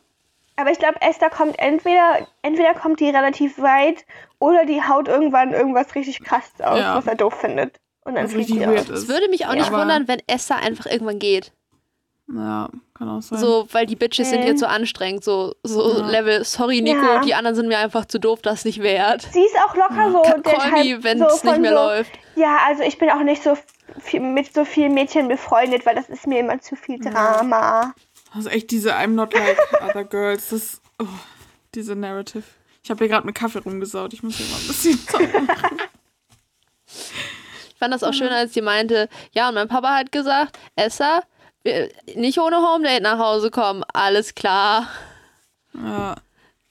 Aber ich glaube, Esther kommt entweder, entweder kommt die relativ weit oder die haut irgendwann irgendwas richtig krasses aus, Ja. was er doof findet. Und dann fliegt richtig die weird aus. Es würde mich auch Ja. nicht wundern, wenn Esther einfach irgendwann geht. Ja, kann auch sein. So, weil die Bitches sind Mhm. jetzt so anstrengend, so, so Ja. Level, sorry Nico, Ja. die anderen sind mir einfach zu doof, das nicht wert. Sie ist auch locker so Call der me, wenn so es nicht von mehr so, läuft. Ja, also ich bin auch nicht so viel, mit so vielen Mädchen befreundet, weil das ist mir immer zu viel Drama. Also echt diese I'm not like other girls. Das, oh, diese Narrative. Ich habe hier gerade mit Kaffee rumgesaut. Ich muss hier mal ein bisschen <laughs> machen. Ich fand das auch schön, als sie meinte, ja, und mein Papa hat gesagt, Esther, wir- nicht ohne Homedate nach Hause kommen, alles klar. Ja,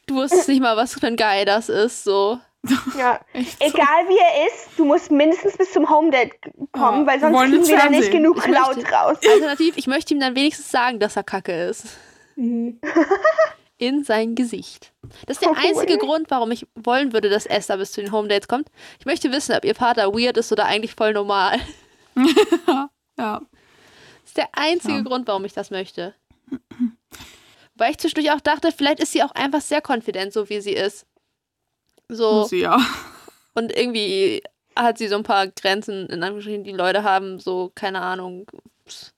Du wusstest nicht mal, was für ein Guy das ist, so. <laughs> Ja. echt so. Egal wie er ist, du musst mindestens bis zum Home Date kommen, Ja, weil sonst wollen kriegen wir da nicht genug Ich Cloud möchte- raus. Alternativ, ich möchte ihm dann wenigstens sagen, dass er kacke ist. <laughs> In sein Gesicht. Das ist der Oh, einzige ey. Grund, warum ich wollen würde, dass Esther bis zu den Homedates kommt. Ich möchte wissen, ob ihr Vater weird ist oder eigentlich voll normal. <laughs> <laughs> Ja, Das ist der einzige Ja. Grund, warum ich das möchte. Weil ich zwischendurch auch dachte, vielleicht ist sie auch einfach sehr confident, so wie sie ist. So, sie ja. <laughs> und irgendwie hat sie so ein paar Grenzen, in Anführungsstrichen, die Leute haben, so, keine Ahnung. Ist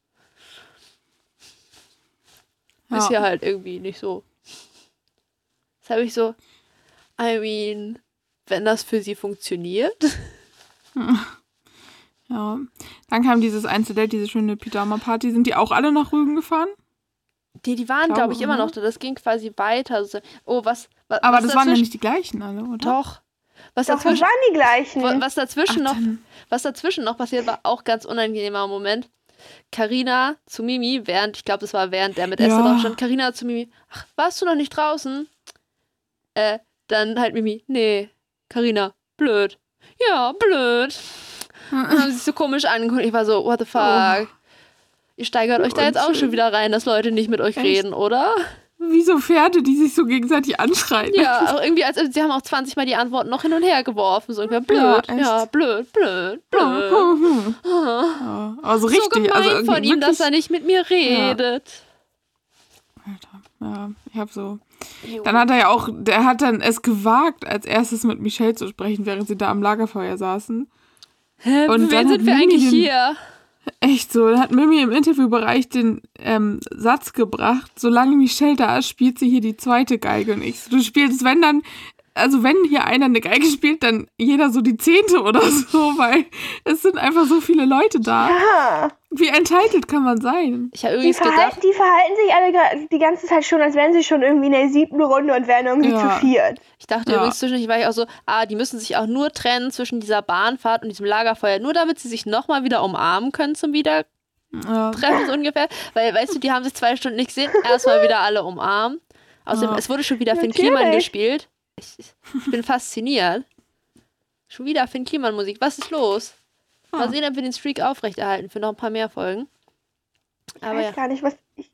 Ja, halt irgendwie nicht so. Das habe ich so, I mean, wenn das für sie funktioniert. <laughs> ja. Dann kam dieses Einzeldate, diese schöne Pyjama-Party. Sind die auch alle nach Rügen gefahren? Die, die waren, Glaube, glaube ich, immer noch da. Das ging quasi weiter. So, Oh, was, was Aber was das waren ja nicht die gleichen alle, oder? Doch. Was Doch, das dazwischen, waren die gleichen. wa- was dazwischen Ach, noch Was dazwischen noch passiert, war auch ganz unangenehmer Moment. Karina zu Mimi, während, ich glaube, das war während der mit Esther Ja. drauf stand, Karina zu Mimi, ach, warst du noch nicht draußen? Äh, dann halt Mimi, nee, Karina, blöd. Ja, blöd. Und haben sich so komisch angeguckt. Ich war so, what the fuck? Ihr steigert euch da jetzt auch schon wieder rein, dass Leute nicht mit euch Echt? reden, oder? Wie so Pferde, die sich so gegenseitig anschreien. Ja, auch irgendwie, als, sie haben auch 20 Mal die Antworten noch hin und her geworfen. So Ja, blöd, ja, echt. blöd, blöd, blöd. Ja, aber so so richtig. gemein also irgendwie von ihm, dass er nicht mit mir redet. Alter, ja, ich hab so. Dann hat er ja auch, der hat dann es gewagt, als erstes mit Michelle zu sprechen, während sie da am Lagerfeuer saßen. Hä, Und dann wen hat sind wir Mimi eigentlich den- hier? Echt so, da hat Mimi im Interviewbereich den ähm, Satz gebracht, solange Michelle da ist, spielt sie hier die zweite Geige und ich so, du spielst, wenn dann, also wenn hier einer eine Geige spielt, dann jeder so die zehnte oder so, <laughs> weil es sind einfach so viele Leute da. Ah, Wie entitled kann man sein? Ich habe die, übrigens verhalten, gedacht, die verhalten sich alle die ganze Zeit schon, als wären sie schon irgendwie in der siebten Runde und wären irgendwie Ja. zu viert. ich dachte Ja. übrigens zwischendurch war ich auch so, ah, die müssen sich auch nur trennen zwischen dieser Bahnfahrt und diesem Lagerfeuer, nur damit sie sich nochmal wieder umarmen können zum Wiedertreffen Ja, so ungefähr. Weil, weißt du, die haben sich zwei Stunden nicht gesehen, erstmal wieder alle umarmen. Außerdem, Ja. es wurde schon wieder Finn Natürlich. Kliman gespielt. Ich, ich bin fasziniert. Schon wieder Finn Kliman Musik. Was ist los? Mal Ah. sehen, ob wir den Streak aufrechterhalten für noch ein paar mehr Folgen. Ich Aber weiß ja, gar nicht, was ich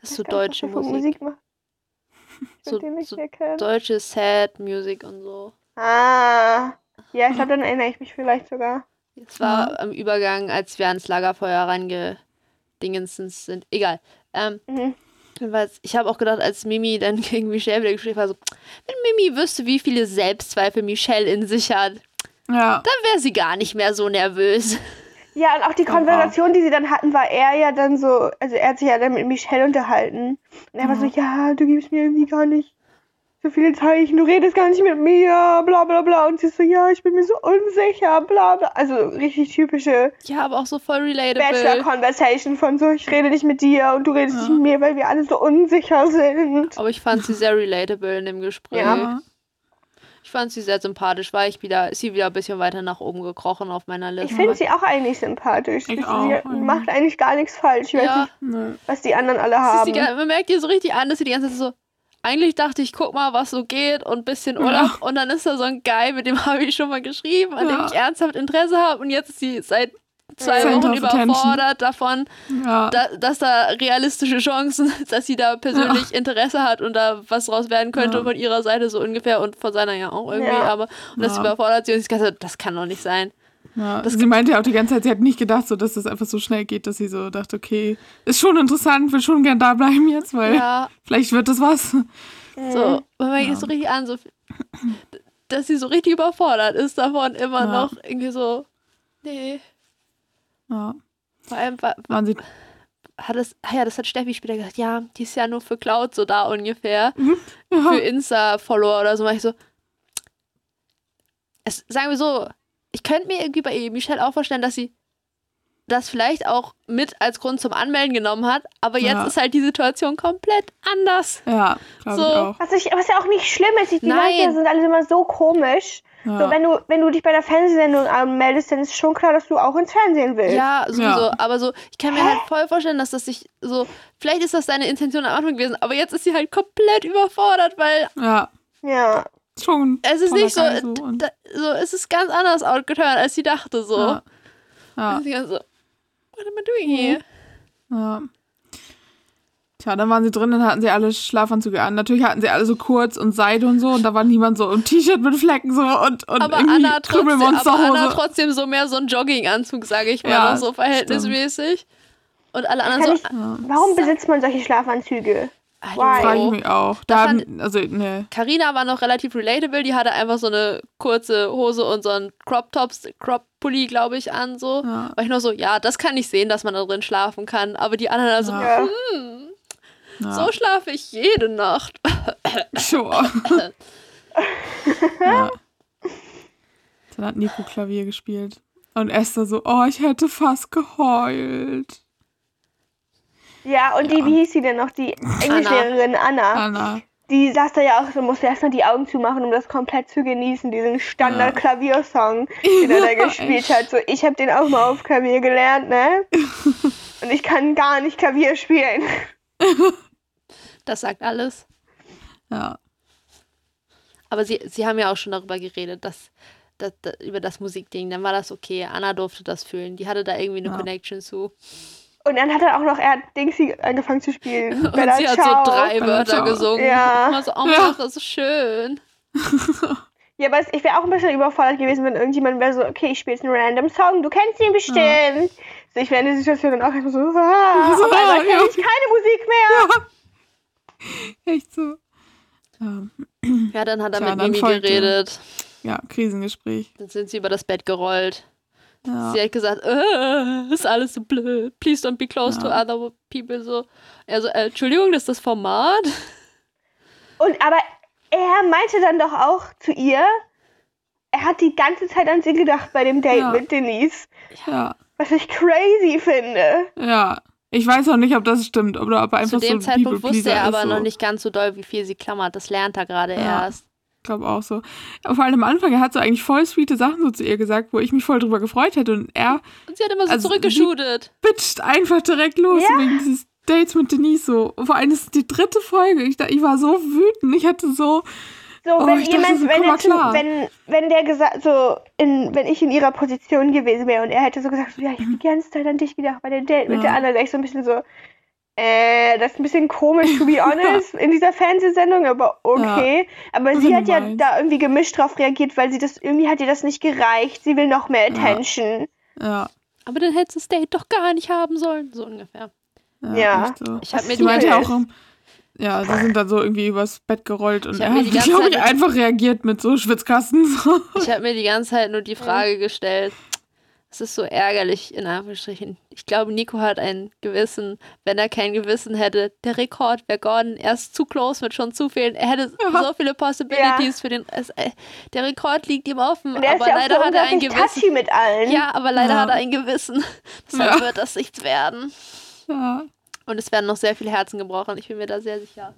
das ist so nicht, deutsche für Musik. Musik. Ich So- so, nicht. Deutsche Sad Music und so. Ah. Ja, ich <laughs> glaube, dann erinnere ich mich vielleicht sogar. Es war am Übergang, als wir ans Lagerfeuer reingedingensens sind. Egal. Ähm, Mhm. Jedenfalls, Ich habe auch gedacht, als Mimi dann <laughs> gegen Michelle wieder gespielt war, so, wenn Mimi wüsste, wie viele Selbstzweifel Michelle in sich hat, Ja. dann wäre sie gar nicht mehr so nervös. Ja, und auch die Konversation, die sie dann hatten, war er ja dann so, also er hat sich ja dann mit Michelle unterhalten. Und er war so, ja, du gibst mir irgendwie gar nicht so viele Zeichen, du redest gar nicht mit mir, bla bla bla. Und sie ist so, ja, ich bin mir so unsicher, bla bla. Also richtig typische Ja, aber auch so voll relatable. Bachelor-Conversation von so, ich rede nicht mit dir und du redest nicht mit mir, weil wir alle so unsicher sind. Aber ich fand sie sehr relatable in dem Gespräch. Ja. Ich fand sie sehr sympathisch, war ich wieder, ist sie wieder ein bisschen weiter nach oben gekrochen auf meiner Liste. Ich finde sie auch eigentlich sympathisch. Ich sie auch, macht eigentlich gar nichts falsch. Ich weiß ja, nicht, Ne. was die anderen alle haben. gan- man merkt ihr so richtig an, dass sie die ganze Zeit so, eigentlich dachte ich, guck mal, was so geht und ein bisschen Urlaub. Und dann ist da so ein Guy, mit dem <laughs> habe ich schon mal geschrieben, an dem Ja. ich ernsthaft Interesse habe. Und jetzt ist sie seit zwei Wochen überfordert davon, Ja. da, dass da realistische Chancen, <laughs> dass sie da persönlich Interesse hat und da was draus werden könnte Ja. von ihrer Seite so ungefähr und von seiner ja auch irgendwie, Ja. aber und das Ja. überfordert sie und ganz so, das kann doch nicht sein. Ja, sie meinte ja auch die ganze Zeit, sie hat nicht gedacht, so, dass das einfach so schnell geht, dass sie so dachte, okay, ist schon interessant, will schon gern da bleiben jetzt, weil Ja, vielleicht wird das was. so, man merkt es so richtig an, so, dass sie so richtig überfordert ist davon immer Ja. noch irgendwie so, nee, Ja, vor allem wa- waren sie, hat es, ah ja, das hat Steffi später gesagt, ja, die ist ja nur für Cloud so da ungefähr. Für ja, Insta-Follower oder so, war ich so. Es, sagen wir so, ich könnte mir irgendwie bei Michelle auch vorstellen, dass sie das vielleicht auch mit als Grund zum Anmelden genommen hat, aber jetzt Ja. ist halt die Situation komplett anders. ja glaube So. ich auch. Was, ich, was ja auch nicht schlimm ist, die die Nein. Leute sind alle immer so komisch. Ja. So, wenn du, wenn du dich bei der Fernsehsendung anmeldest, dann ist schon klar, dass du auch ins Fernsehen willst. Ja, sowieso. Ja. Aber so, ich kann mir halt voll vorstellen, dass das sich so, vielleicht ist das deine Intention am Anfang gewesen, aber jetzt ist sie halt komplett überfordert, weil ja, Ja. Schon. es ist nicht so, da, so, es ist ganz anders outgeturnt, als sie dachte so. Ja. Ja, Und sie ganz so, what am I doing here? ja. Tja, dann waren sie drin, dann hatten sie alle Schlafanzüge an. Natürlich hatten sie alle so kurz und Seide und so und da war niemand so im T-Shirt mit Flecken so und, und aber irgendwie Anna, trotzdem, aber. Anna trotzdem so mehr so ein Jogginganzug, sage ich mal, Ja, so verhältnismäßig. Und alle anderen Kann so, ich, warum besitzt man solche Schlafanzüge? Why? Frage ich mich auch. Da Da fand- haben, also, ne. Carina war noch relativ relatable, die hatte einfach so eine kurze Hose und so einen Crop-Tops, Crop-Pulli, glaube ich, an, so. Ja. War ich nur so, ja, das kann ich sehen, dass man da drin schlafen kann. Aber die anderen also, Ja. Ja. Ja. so schlafe ich jede Nacht. <laughs> Sure. <laughs> ja. Dann hat Nico Klavier gespielt. Und Esther so, oh, ich hätte fast geheult. Ja, und die, wie hieß sie denn noch? Die Englischlehrerin Anna. Anna. Die saß da ja auch so, musste erst mal die Augen zumachen, um das komplett zu genießen, diesen Standard-Klaviersong, den er da <laughs> gespielt hat. So, ich habe den auch mal auf Klavier gelernt, ne? <laughs> Und ich kann gar nicht Klavier spielen. <laughs> Das sagt alles. Ja. Aber sie, sie haben ja auch schon darüber geredet, dass, dass, dass über das Musikding. Dann war das okay. Anna durfte das fühlen. Die hatte da irgendwie eine Ja. Connection zu. Und dann hat er auch noch, er hat Dingsy angefangen zu spielen. <laughs> Und Bella sie hat Ciao. so drei Wörter Ciao. gesungen. Ja. Und war so, oh, Ja. das ist schön. <laughs> Ja, aber ich wäre auch ein bisschen überfordert gewesen, wenn irgendjemand wäre so, okay, ich spiele jetzt einen random Song, du kennst ihn bestimmt. So, ich wäre in der Situation dann auch erstmal so, ah, So, auf einmal kenne ja. ich keine Musik mehr. Echt so. Ja, Ja, dann hat er Tja, mit Mimi geredet. ja Krisengespräch. Dann sind sie über das Bett gerollt. Ja. Sie hat gesagt, äh, ist alles so blöd. Please don't be close to Ja. other people. So. Er so, äh, Entschuldigung, das ist das Format. Und aber er meinte dann doch auch zu ihr, er hat die ganze Zeit an sie gedacht bei dem Date Ja. mit Denise. ja. Was ich crazy finde. Ja. Ich weiß auch nicht, ob das stimmt oder ob er einfach Zu dem so Zeitpunkt wusste er aber so. noch nicht ganz so doll, wie viel sie klammert. Das lernt er gerade Ja. erst. Ich glaube auch so. Aber vor allem am Anfang, er hat so eigentlich voll sweete Sachen so zu ihr gesagt, wo ich mich voll drüber gefreut hätte. Und er Und sie hat immer so Also, zurückgeschootet. bitcht einfach direkt los Ja. wegen dieses Dates mit Denise so. Vor allem ist es die dritte Folge. Ich, da- ich war so wütend. Ich hatte so, So, Oh, wenn ich dachte jemand, so, wenn, er mal zu, klar. wenn, wenn der gesagt, so, in, wenn ich in ihrer Position gewesen wäre und er hätte so gesagt, so, ja, ich habe die ganze Zeit an dich gedacht bei dem Date mit Ja. der anderen, wäre ich so ein bisschen so, äh, das ist ein bisschen komisch, to be <laughs> honest, in dieser Fernsehsendung, aber okay. Aber Wie sie hat ja meinst. da irgendwie gemischt drauf reagiert, weil sie das, irgendwie hat ihr das nicht gereicht, sie will noch mehr Ja. Attention. ja. Aber dann hättest du das Date doch gar nicht haben sollen. So ungefähr. Ja, Ja. so. Ich habe mir Sie die meinte ja auch, im, ja, sie sind dann so irgendwie übers Bett gerollt und er hat, <laughs> glaube ich, einfach reagiert mit so Schwitzkasten. So. Ich habe mir die ganze Zeit nur die Frage gestellt. Es ist so ärgerlich, in Anführungsstrichen. Ich glaube, Nico hat ein Gewissen. Wenn er kein Gewissen hätte, der Rekord wäre Gordon erst zu close mit schon zu vielen. Er hätte Ja. so viele Possibilities für den. Es, äh, der Rekord liegt ihm offen. Und er aber ist ja auch leider so hat er ein Gewissen. touchy mit allen. Ja, aber leider Ja. hat er ein Gewissen. <laughs> Deshalb Ja. wird das nichts werden. Ja, Und es werden noch sehr viele Herzen gebrochen. Ich bin mir da sehr sicher.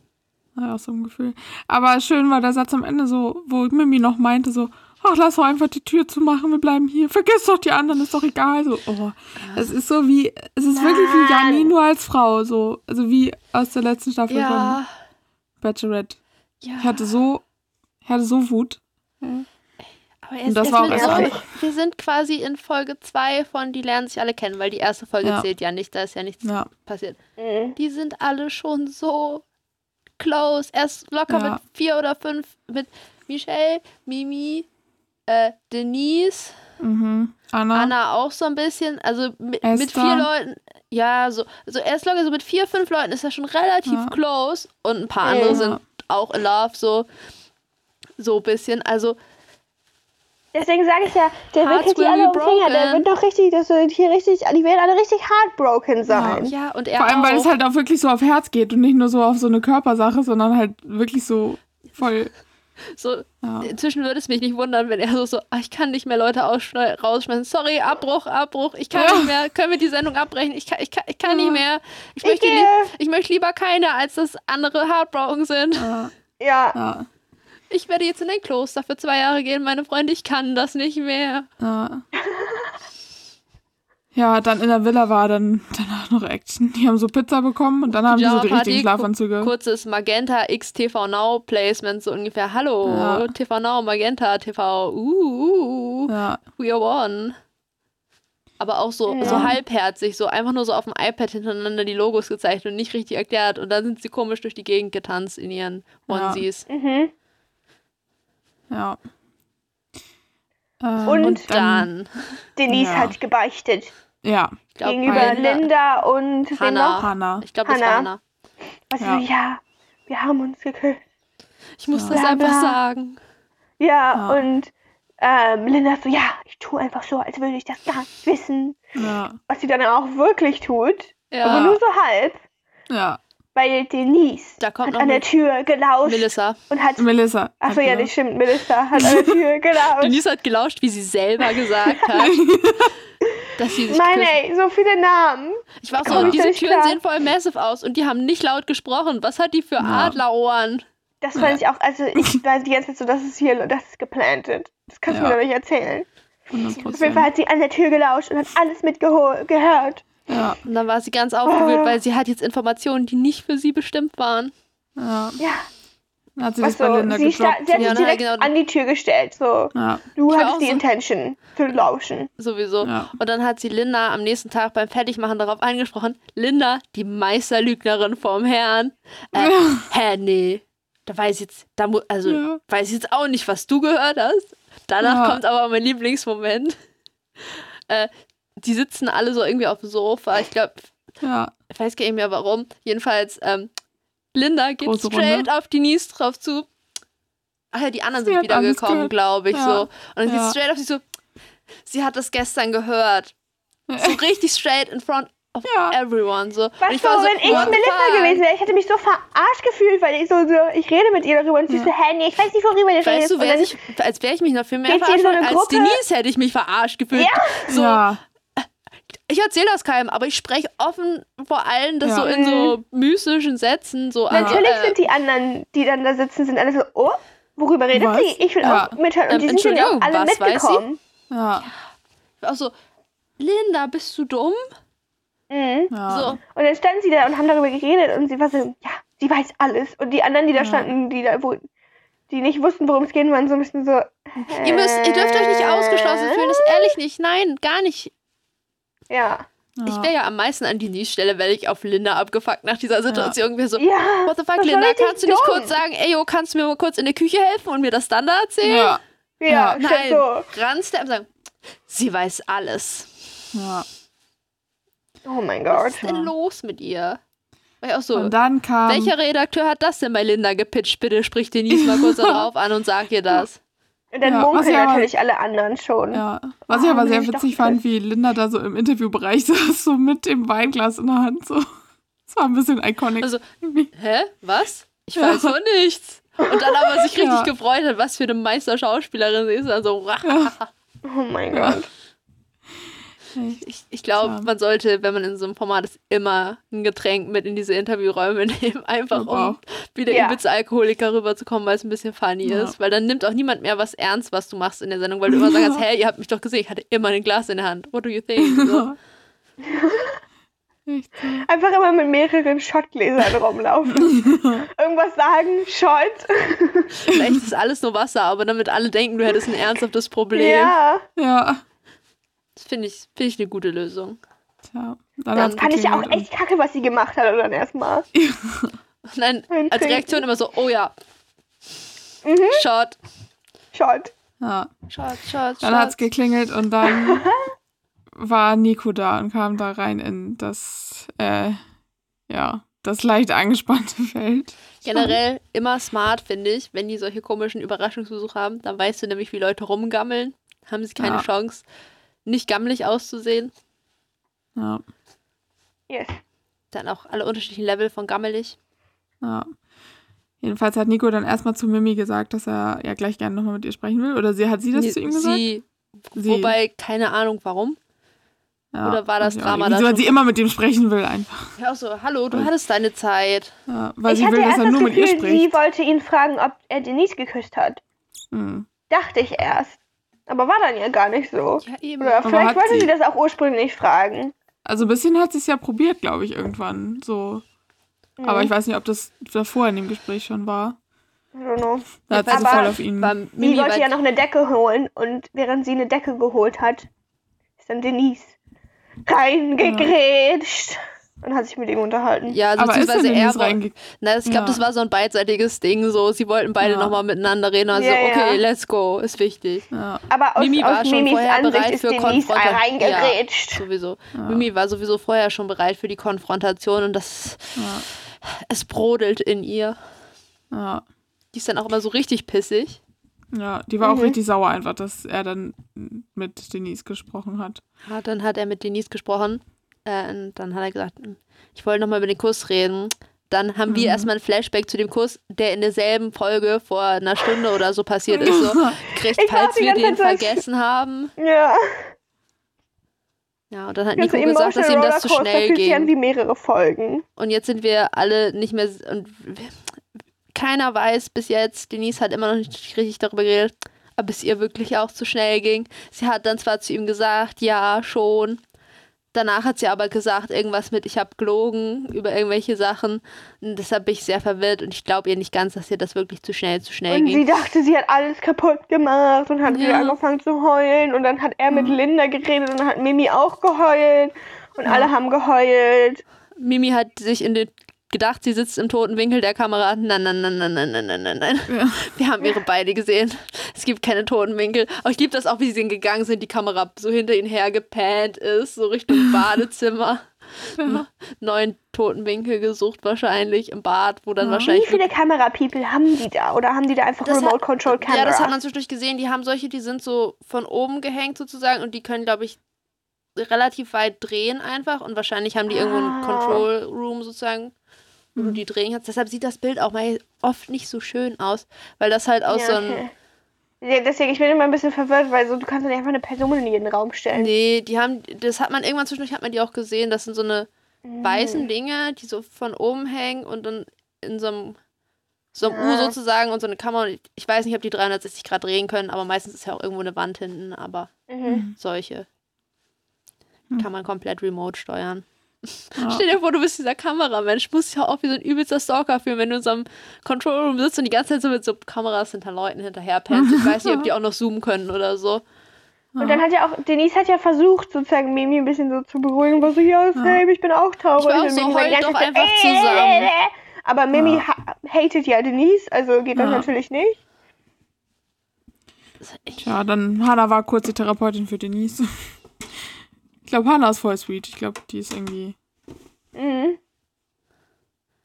ja, auch so ein Gefühl. Aber schön war der Satz am Ende so, wo Mimi noch meinte so, ach, lass doch einfach die Tür zumachen, wir bleiben hier. Vergiss doch die anderen, ist doch egal. So, oh, es ist so wie, es ist wirklich wie. Janni, nur als Frau, so, also wie aus der letzten Staffel Ja. von Bachelorette. ja. Ich hatte so, ich hatte so Wut. Aber er Und ist, das war auch erst so, ehrlich. Wir sind quasi in Folge 2 von Die lernen sich alle kennen, weil die erste Folge Ja. zählt ja nicht, da ist ja nichts Ja, passiert. Mhm. Die sind alle schon so close. Erst locker Ja. mit vier oder fünf mit Michelle, Mimi, äh, Denise, mhm. Anna. Anna auch so ein bisschen. Also mit, mit vier Leuten. Ja, so, so erst locker so mit vier, fünf Leuten ist er schon relativ Ja. close und ein paar Ja. andere sind auch in love, so so ein bisschen. Also Deswegen sage ich ja, der wickelt die alle um Finger. Der wird doch richtig, das wird hier richtig, die werden alle richtig heartbroken sein. ja, und er Vor allem, auch. weil es halt auch wirklich so auf Herz geht und nicht nur so auf so eine Körpersache, sondern halt wirklich so voll. So, Ja. inzwischen würde es mich nicht wundern, wenn er so, so ah, ich kann nicht mehr Leute rausschmeißen. Sorry, Abbruch, Abbruch. Ich kann Ja. nicht mehr. Können wir die Sendung abbrechen? Ich kann, ich kann, ich kann Ja. nicht mehr. Ich Ich möchte, lieb, ich möchte lieber keine, als dass andere heartbroken sind. Ja, Ja. ja, Ich werde jetzt in ein Kloster für zwei Jahre gehen, meine Freunde. Ich kann das nicht mehr. ja. <laughs> Ja, dann in der Villa war dann danach noch Action. Die haben so Pizza bekommen und dann haben die so die richtigen Schlafanzüge. Kurzes Magenta X TV Now Placement, so ungefähr. Hallo, Ja. TV Now, Magenta TV. Uh, uh, uh. Ja, We are one. Aber auch so, Ja. so halbherzig, so einfach nur so auf dem iPad hintereinander die Logos gezeigt und nicht richtig erklärt. Und dann sind sie komisch durch die Gegend getanzt in ihren Ja. Onesies. Mhm. ja. Ähm, Und Dann, Denise Ja. hat gebeichtet. Ja, ich glaube, Gegenüber Linda und Hannah. noch? Hannah. Ich glaube, das war Hannah. Was Ja. so, ja, wir haben uns geküsst. Ich muss Ja. das einfach sagen. Ja, Ja. und ähm, Linda so, ja, ich tue einfach so, als würde ich das gar nicht wissen. Ja, Was sie dann auch wirklich tut. Ja. Aber nur so halb. ja. Weil Denise Da kommt hat noch an der Tür gelauscht Melissa. und hat. Melissa. Achso, ja, das stimmt. Melissa hat an der <laughs> Tür gelauscht. Denise hat gelauscht, wie sie selber gesagt hat, <laughs> dass sie sich Mann, küssen. ey, so viele Namen. Ich war so, diese Türen klar. sehen voll massive aus und die haben nicht laut gesprochen. Was hat die für Ja. Adlerohren? Das fand ich auch, also ich <laughs> war die ganze Zeit so, das ist hier, das ist geplantet. Das kannst du Ja. mir doch nicht erzählen. 100 Auf jeden Fall hat sie an der Tür gelauscht und hat alles mitgehört. Ja, Und dann war sie ganz aufgewühlt, Oh. weil sie hat jetzt Informationen, die nicht für sie bestimmt waren. ja. Ja, hat sie was sich bei Linda sie, sta- sie hat Ja, sich na, direkt genau. an die Tür gestellt, so. Ja, Du hattest die so- Intention zu lauschen. Sowieso. Ja. Und dann hat sie Linda am nächsten Tag beim Fertigmachen darauf angesprochen. Linda, die Meisterlügnerin vom Herrn. Äh, hä, nee. Da weiß ich jetzt, da mu also Ja. weiß ich jetzt auch nicht, was du gehört hast. Danach Ja. kommt aber mein Lieblingsmoment. <laughs> Äh, die sitzen alle so irgendwie auf dem Sofa. Ich glaube, ja. ich weiß gar nicht mehr warum. Jedenfalls, ähm, Linda geht Große straight Runde. auf Denise drauf zu. Ach ja, die anderen Sie sind wiedergekommen, gehört. glaube ich, Ja. so. Und dann geht Ja. sie straight auf sie so, sie hat das gestern gehört. So richtig straight in front of Ja. everyone, so. Was Und so, war wenn ich fuck? gewesen wäre? Ich hätte mich so verarscht gefühlt, weil ich so, so ich rede mit ihr darüber und sie Ja. so, hä, nee, ich weiß nicht, worüber ihr Weißt redet. du, Und wer dann- sich, als wäre ich mich noch viel mehr Geht verarscht so als Gruppe? Denise hätte ich mich verarscht gefühlt. Ja. So, ja. Ich erzähle das keinem, aber ich spreche offen vor allem das Ja. so in so mystischen Sätzen, so. Natürlich also, äh, sind die anderen, die dann da sitzen, sind alle so, oh, worüber redet Was? sie? Ich will Ja. auch mithören. Und Ähm, die sind ja auch alle mitgekommen. Ja. auch so, Linda, bist du dumm? Mhm. ja. So, Und dann standen sie da und haben darüber geredet und sie war so, ja, sie weiß alles. Und die anderen, die da standen, die da, wo, die nicht wussten, worum es geht, waren so ein bisschen so. ihr müsst, ihr dürft euch nicht ausgeschlossen fühlen, das ist ehrlich nicht. Nein, gar nicht. Ja. ja. Ich wäre ja am meisten an Denise Stelle, wäre ich auf Linda abgefuckt nach dieser Situation. Wäre so, Ja. what the fuck, Linda, kannst du nicht dumm. kurz sagen, ey, yo, kannst du mir mal kurz in der Küche helfen und mir das dann da erzählen? ja. Ja, Ja. Nein, so. ranst und sagen, sie weiß alles. ja. Oh mein Was Gott. ist denn los mit ihr? War ich auch so. Und dann kam. Welcher Redakteur hat das denn bei Linda gepitcht? Bitte sprich Denise mal kurz <laughs> darauf an und sag ihr das. Und dann Ja, munkeln ja aber- natürlich alle anderen schon. Ja, was ich Oh, aber sehr witzig fand, wie Linda da so im Interviewbereich <laughs> saß, so mit dem Weinglas in der Hand. So. Das war ein bisschen iconic. Also, hä? Was? Ich weiß Ja. von nichts. Und dann aber sich <laughs> richtig Ja. gefreut hat, was für eine Meisterschauspielerin sie ist. Also, <laughs> Oh mein Ja. Gott. Ich, ich glaube, Ja. man sollte, wenn man in so einem Format ist, immer ein Getränk mit in diese Interviewräume <laughs> nehmen. Einfach auch. um wieder Ja. übelst Alkoholiker rüberzukommen, weil es ein bisschen funny Ja. ist. Weil dann nimmt auch niemand mehr was ernst, was du machst in der Sendung, weil du immer <laughs> sagst, hey, ihr habt mich doch gesehen, ich hatte immer ein Glas in der Hand. What do you think? <laughs> So. Einfach immer mit mehreren Shotgläsern rumlaufen. Irgendwas sagen, Shot. Vielleicht ist alles nur Wasser, aber damit alle denken, du hättest ein ernsthaftes Problem. Ja. Ja. Das finde ich, find ich eine gute Lösung. Tja. Dann Dann Fand ich auch geklingelt echt kacke, was sie gemacht hat dann erstmal. <laughs> Und dann Ein als Trinken. Reaktion immer so, oh ja, Mhm. Shot, Shot. und, ja. Shot, Shot, Dann hat's Shot. geklingelt und dann <laughs> war Nico da und kam da rein in das, äh, ja, das leicht angespannte <laughs> Feld. Generell immer smart, finde ich, wenn die solche komischen Überraschungsbesuche haben. Dann weißt du nämlich, wie Leute rumgammeln. Haben sie keine Ja. Chance, nicht gammelig auszusehen. Ja, Yes. Dann auch alle unterschiedlichen Level von gammelig. ja. Jedenfalls hat Nico dann erstmal zu Mimi gesagt, dass er ja gleich gerne nochmal mit ihr sprechen will. Oder sie hat sie das Nee, zu ihm gesagt? sie, Sie. wobei, keine Ahnung warum. ja, oder war das Drama da Wieso, weil schon- sie immer mit ihm sprechen will einfach. Ja, auch so, hallo, du hattest deine Zeit. Ja, weil ich sie hatte will, dass erst er das nur mit ihr Gefühl, sie spricht. wollte ihn fragen, ob er Denise geküsst hat. Hm. Dachte ich erst. Aber war dann ja gar nicht so. Ja, eben. Oder Aber vielleicht wollte sie. sie das auch ursprünglich fragen. Also ein bisschen hat sie es ja probiert, glaube ich, irgendwann. So. Aber Mhm. ich weiß nicht, ob das davor in dem Gespräch schon war. I don't know. Da hat sie so Aber- voll auf ihn. Sie wollte ja noch eine Decke holen und während sie eine Decke geholt hat, ist dann Denise reingegrätscht und hat sich mit ihm unterhalten. ja, aber ist beziehungsweise denn er Denise war. Na, ich glaube, Ja. das war so ein beidseitiges Ding. So, sie wollten beide Ja. nochmal miteinander reden. Also, Ja, ja. okay, let's go, ist wichtig. Ja, Aber aus, Mimi war aus schon Mimis vorher Ansicht bereit ist für Konfrontation. reingegrätscht. Sowieso. ja, Mimi war sowieso vorher schon bereit für die Konfrontation und das, ja, es brodelt in ihr. ja. Die ist dann auch immer so richtig pissig. Ja, die war auch Mhm. richtig sauer einfach, dass er dann mit Denise gesprochen hat. Ja, dann hat er mit Denise gesprochen. Äh, und dann hat er gesagt, hm, ich wollte nochmal über den Kuss reden. Dann haben wir Mhm. erstmal ein Flashback zu dem Kuss, der in derselben Folge vor einer Stunde oder so passiert ist. So, <laughs> kriegt, falls wir den vergessen haben. Ja. Ja, und dann hat Nico gesagt, dass ihm das zu schnell an ging. wie mehrere Folgen. Und jetzt sind wir alle nicht mehr. Und keiner weiß bis jetzt, Denise hat immer noch nicht richtig darüber geredet, ob es ihr wirklich auch zu schnell ging. Sie hat dann zwar zu ihm gesagt, ja, schon. Danach hat sie aber gesagt, irgendwas mit, ich habe gelogen über irgendwelche Sachen. Und deshalb bin ich sehr verwirrt und ich glaube ihr nicht ganz, dass ihr das wirklich zu schnell, zu schnell Und ging. sie dachte, sie hat alles kaputt gemacht und hat Ja. wieder angefangen zu heulen. Und dann hat er mit Linda geredet und dann hat Mimi auch geheult. Und alle haben geheult. Mimi hat sich in den gedacht, sie sitzt im toten Winkel der Kamera. Nein, nein, nein, nein, nein, nein, nein, nein. nein. Ja. Wir haben ihre Beine gesehen. Es gibt keine toten Winkel. Aber ich liebe das auch, wie sie gegangen sind, die Kamera so hinter ihnen hergepannt ist, so Richtung <laughs> Badezimmer. Ja. Neuen toten Winkel gesucht wahrscheinlich im Bad, wo dann mhm. wahrscheinlich... Wie viele Kamerapeople haben die da? Oder haben die da einfach Remote-Control-Kamera? Ja, das hat man zwischendurch gesehen. Die haben solche, die sind so von oben gehängt sozusagen und die können, glaube ich, relativ weit drehen einfach und wahrscheinlich haben die irgendwo einen ah. Control Room sozusagen wo du die drehen kannst. Deshalb sieht das Bild auch mal oft nicht so schön aus, weil das halt aus ja, so einem. okay. Ja, deswegen, ich bin immer ein bisschen verwirrt, weil so, du kannst ja nicht einfach eine Person in jeden Raum stellen. Nee, die haben, das hat man irgendwann zwischendurch hat man die auch gesehen. Das sind so eine Mhm. weißen Dinge, die so von oben hängen und dann in so einem, so einem U Ja. sozusagen und so eine Kamera. Und Ich weiß nicht, ob die 360 Grad drehen können, aber meistens ist ja auch irgendwo eine Wand hinten, aber Mhm. solche Hm. kann man komplett remote steuern. Ja. Stell dir vor, du bist dieser Kameramensch. Muss dich ja auch wie so ein übelster Stalker fühlen, wenn du in so einem Control Room sitzt und die ganze Zeit so mit so Kameras hinter Leuten hinterher pennst. Ich weiß nicht, ob die auch noch zoomen können oder so. Und dann hat ja auch, Denise hat ja versucht, sozusagen Mimi ein bisschen so zu beruhigen, war so, ja, Same, ich bin auch traurig. Ich war auch so, ganze doch Zeit, einfach äh, zusammen. äh, äh. Aber Mimi Ja. ha hatet ja Denise, also geht das Ja. natürlich nicht. Tja, dann Hannah war kurz die Therapeutin für Denise. Ich glaube, Hannah ist voll sweet. Ich glaube, die ist irgendwie. Mhm.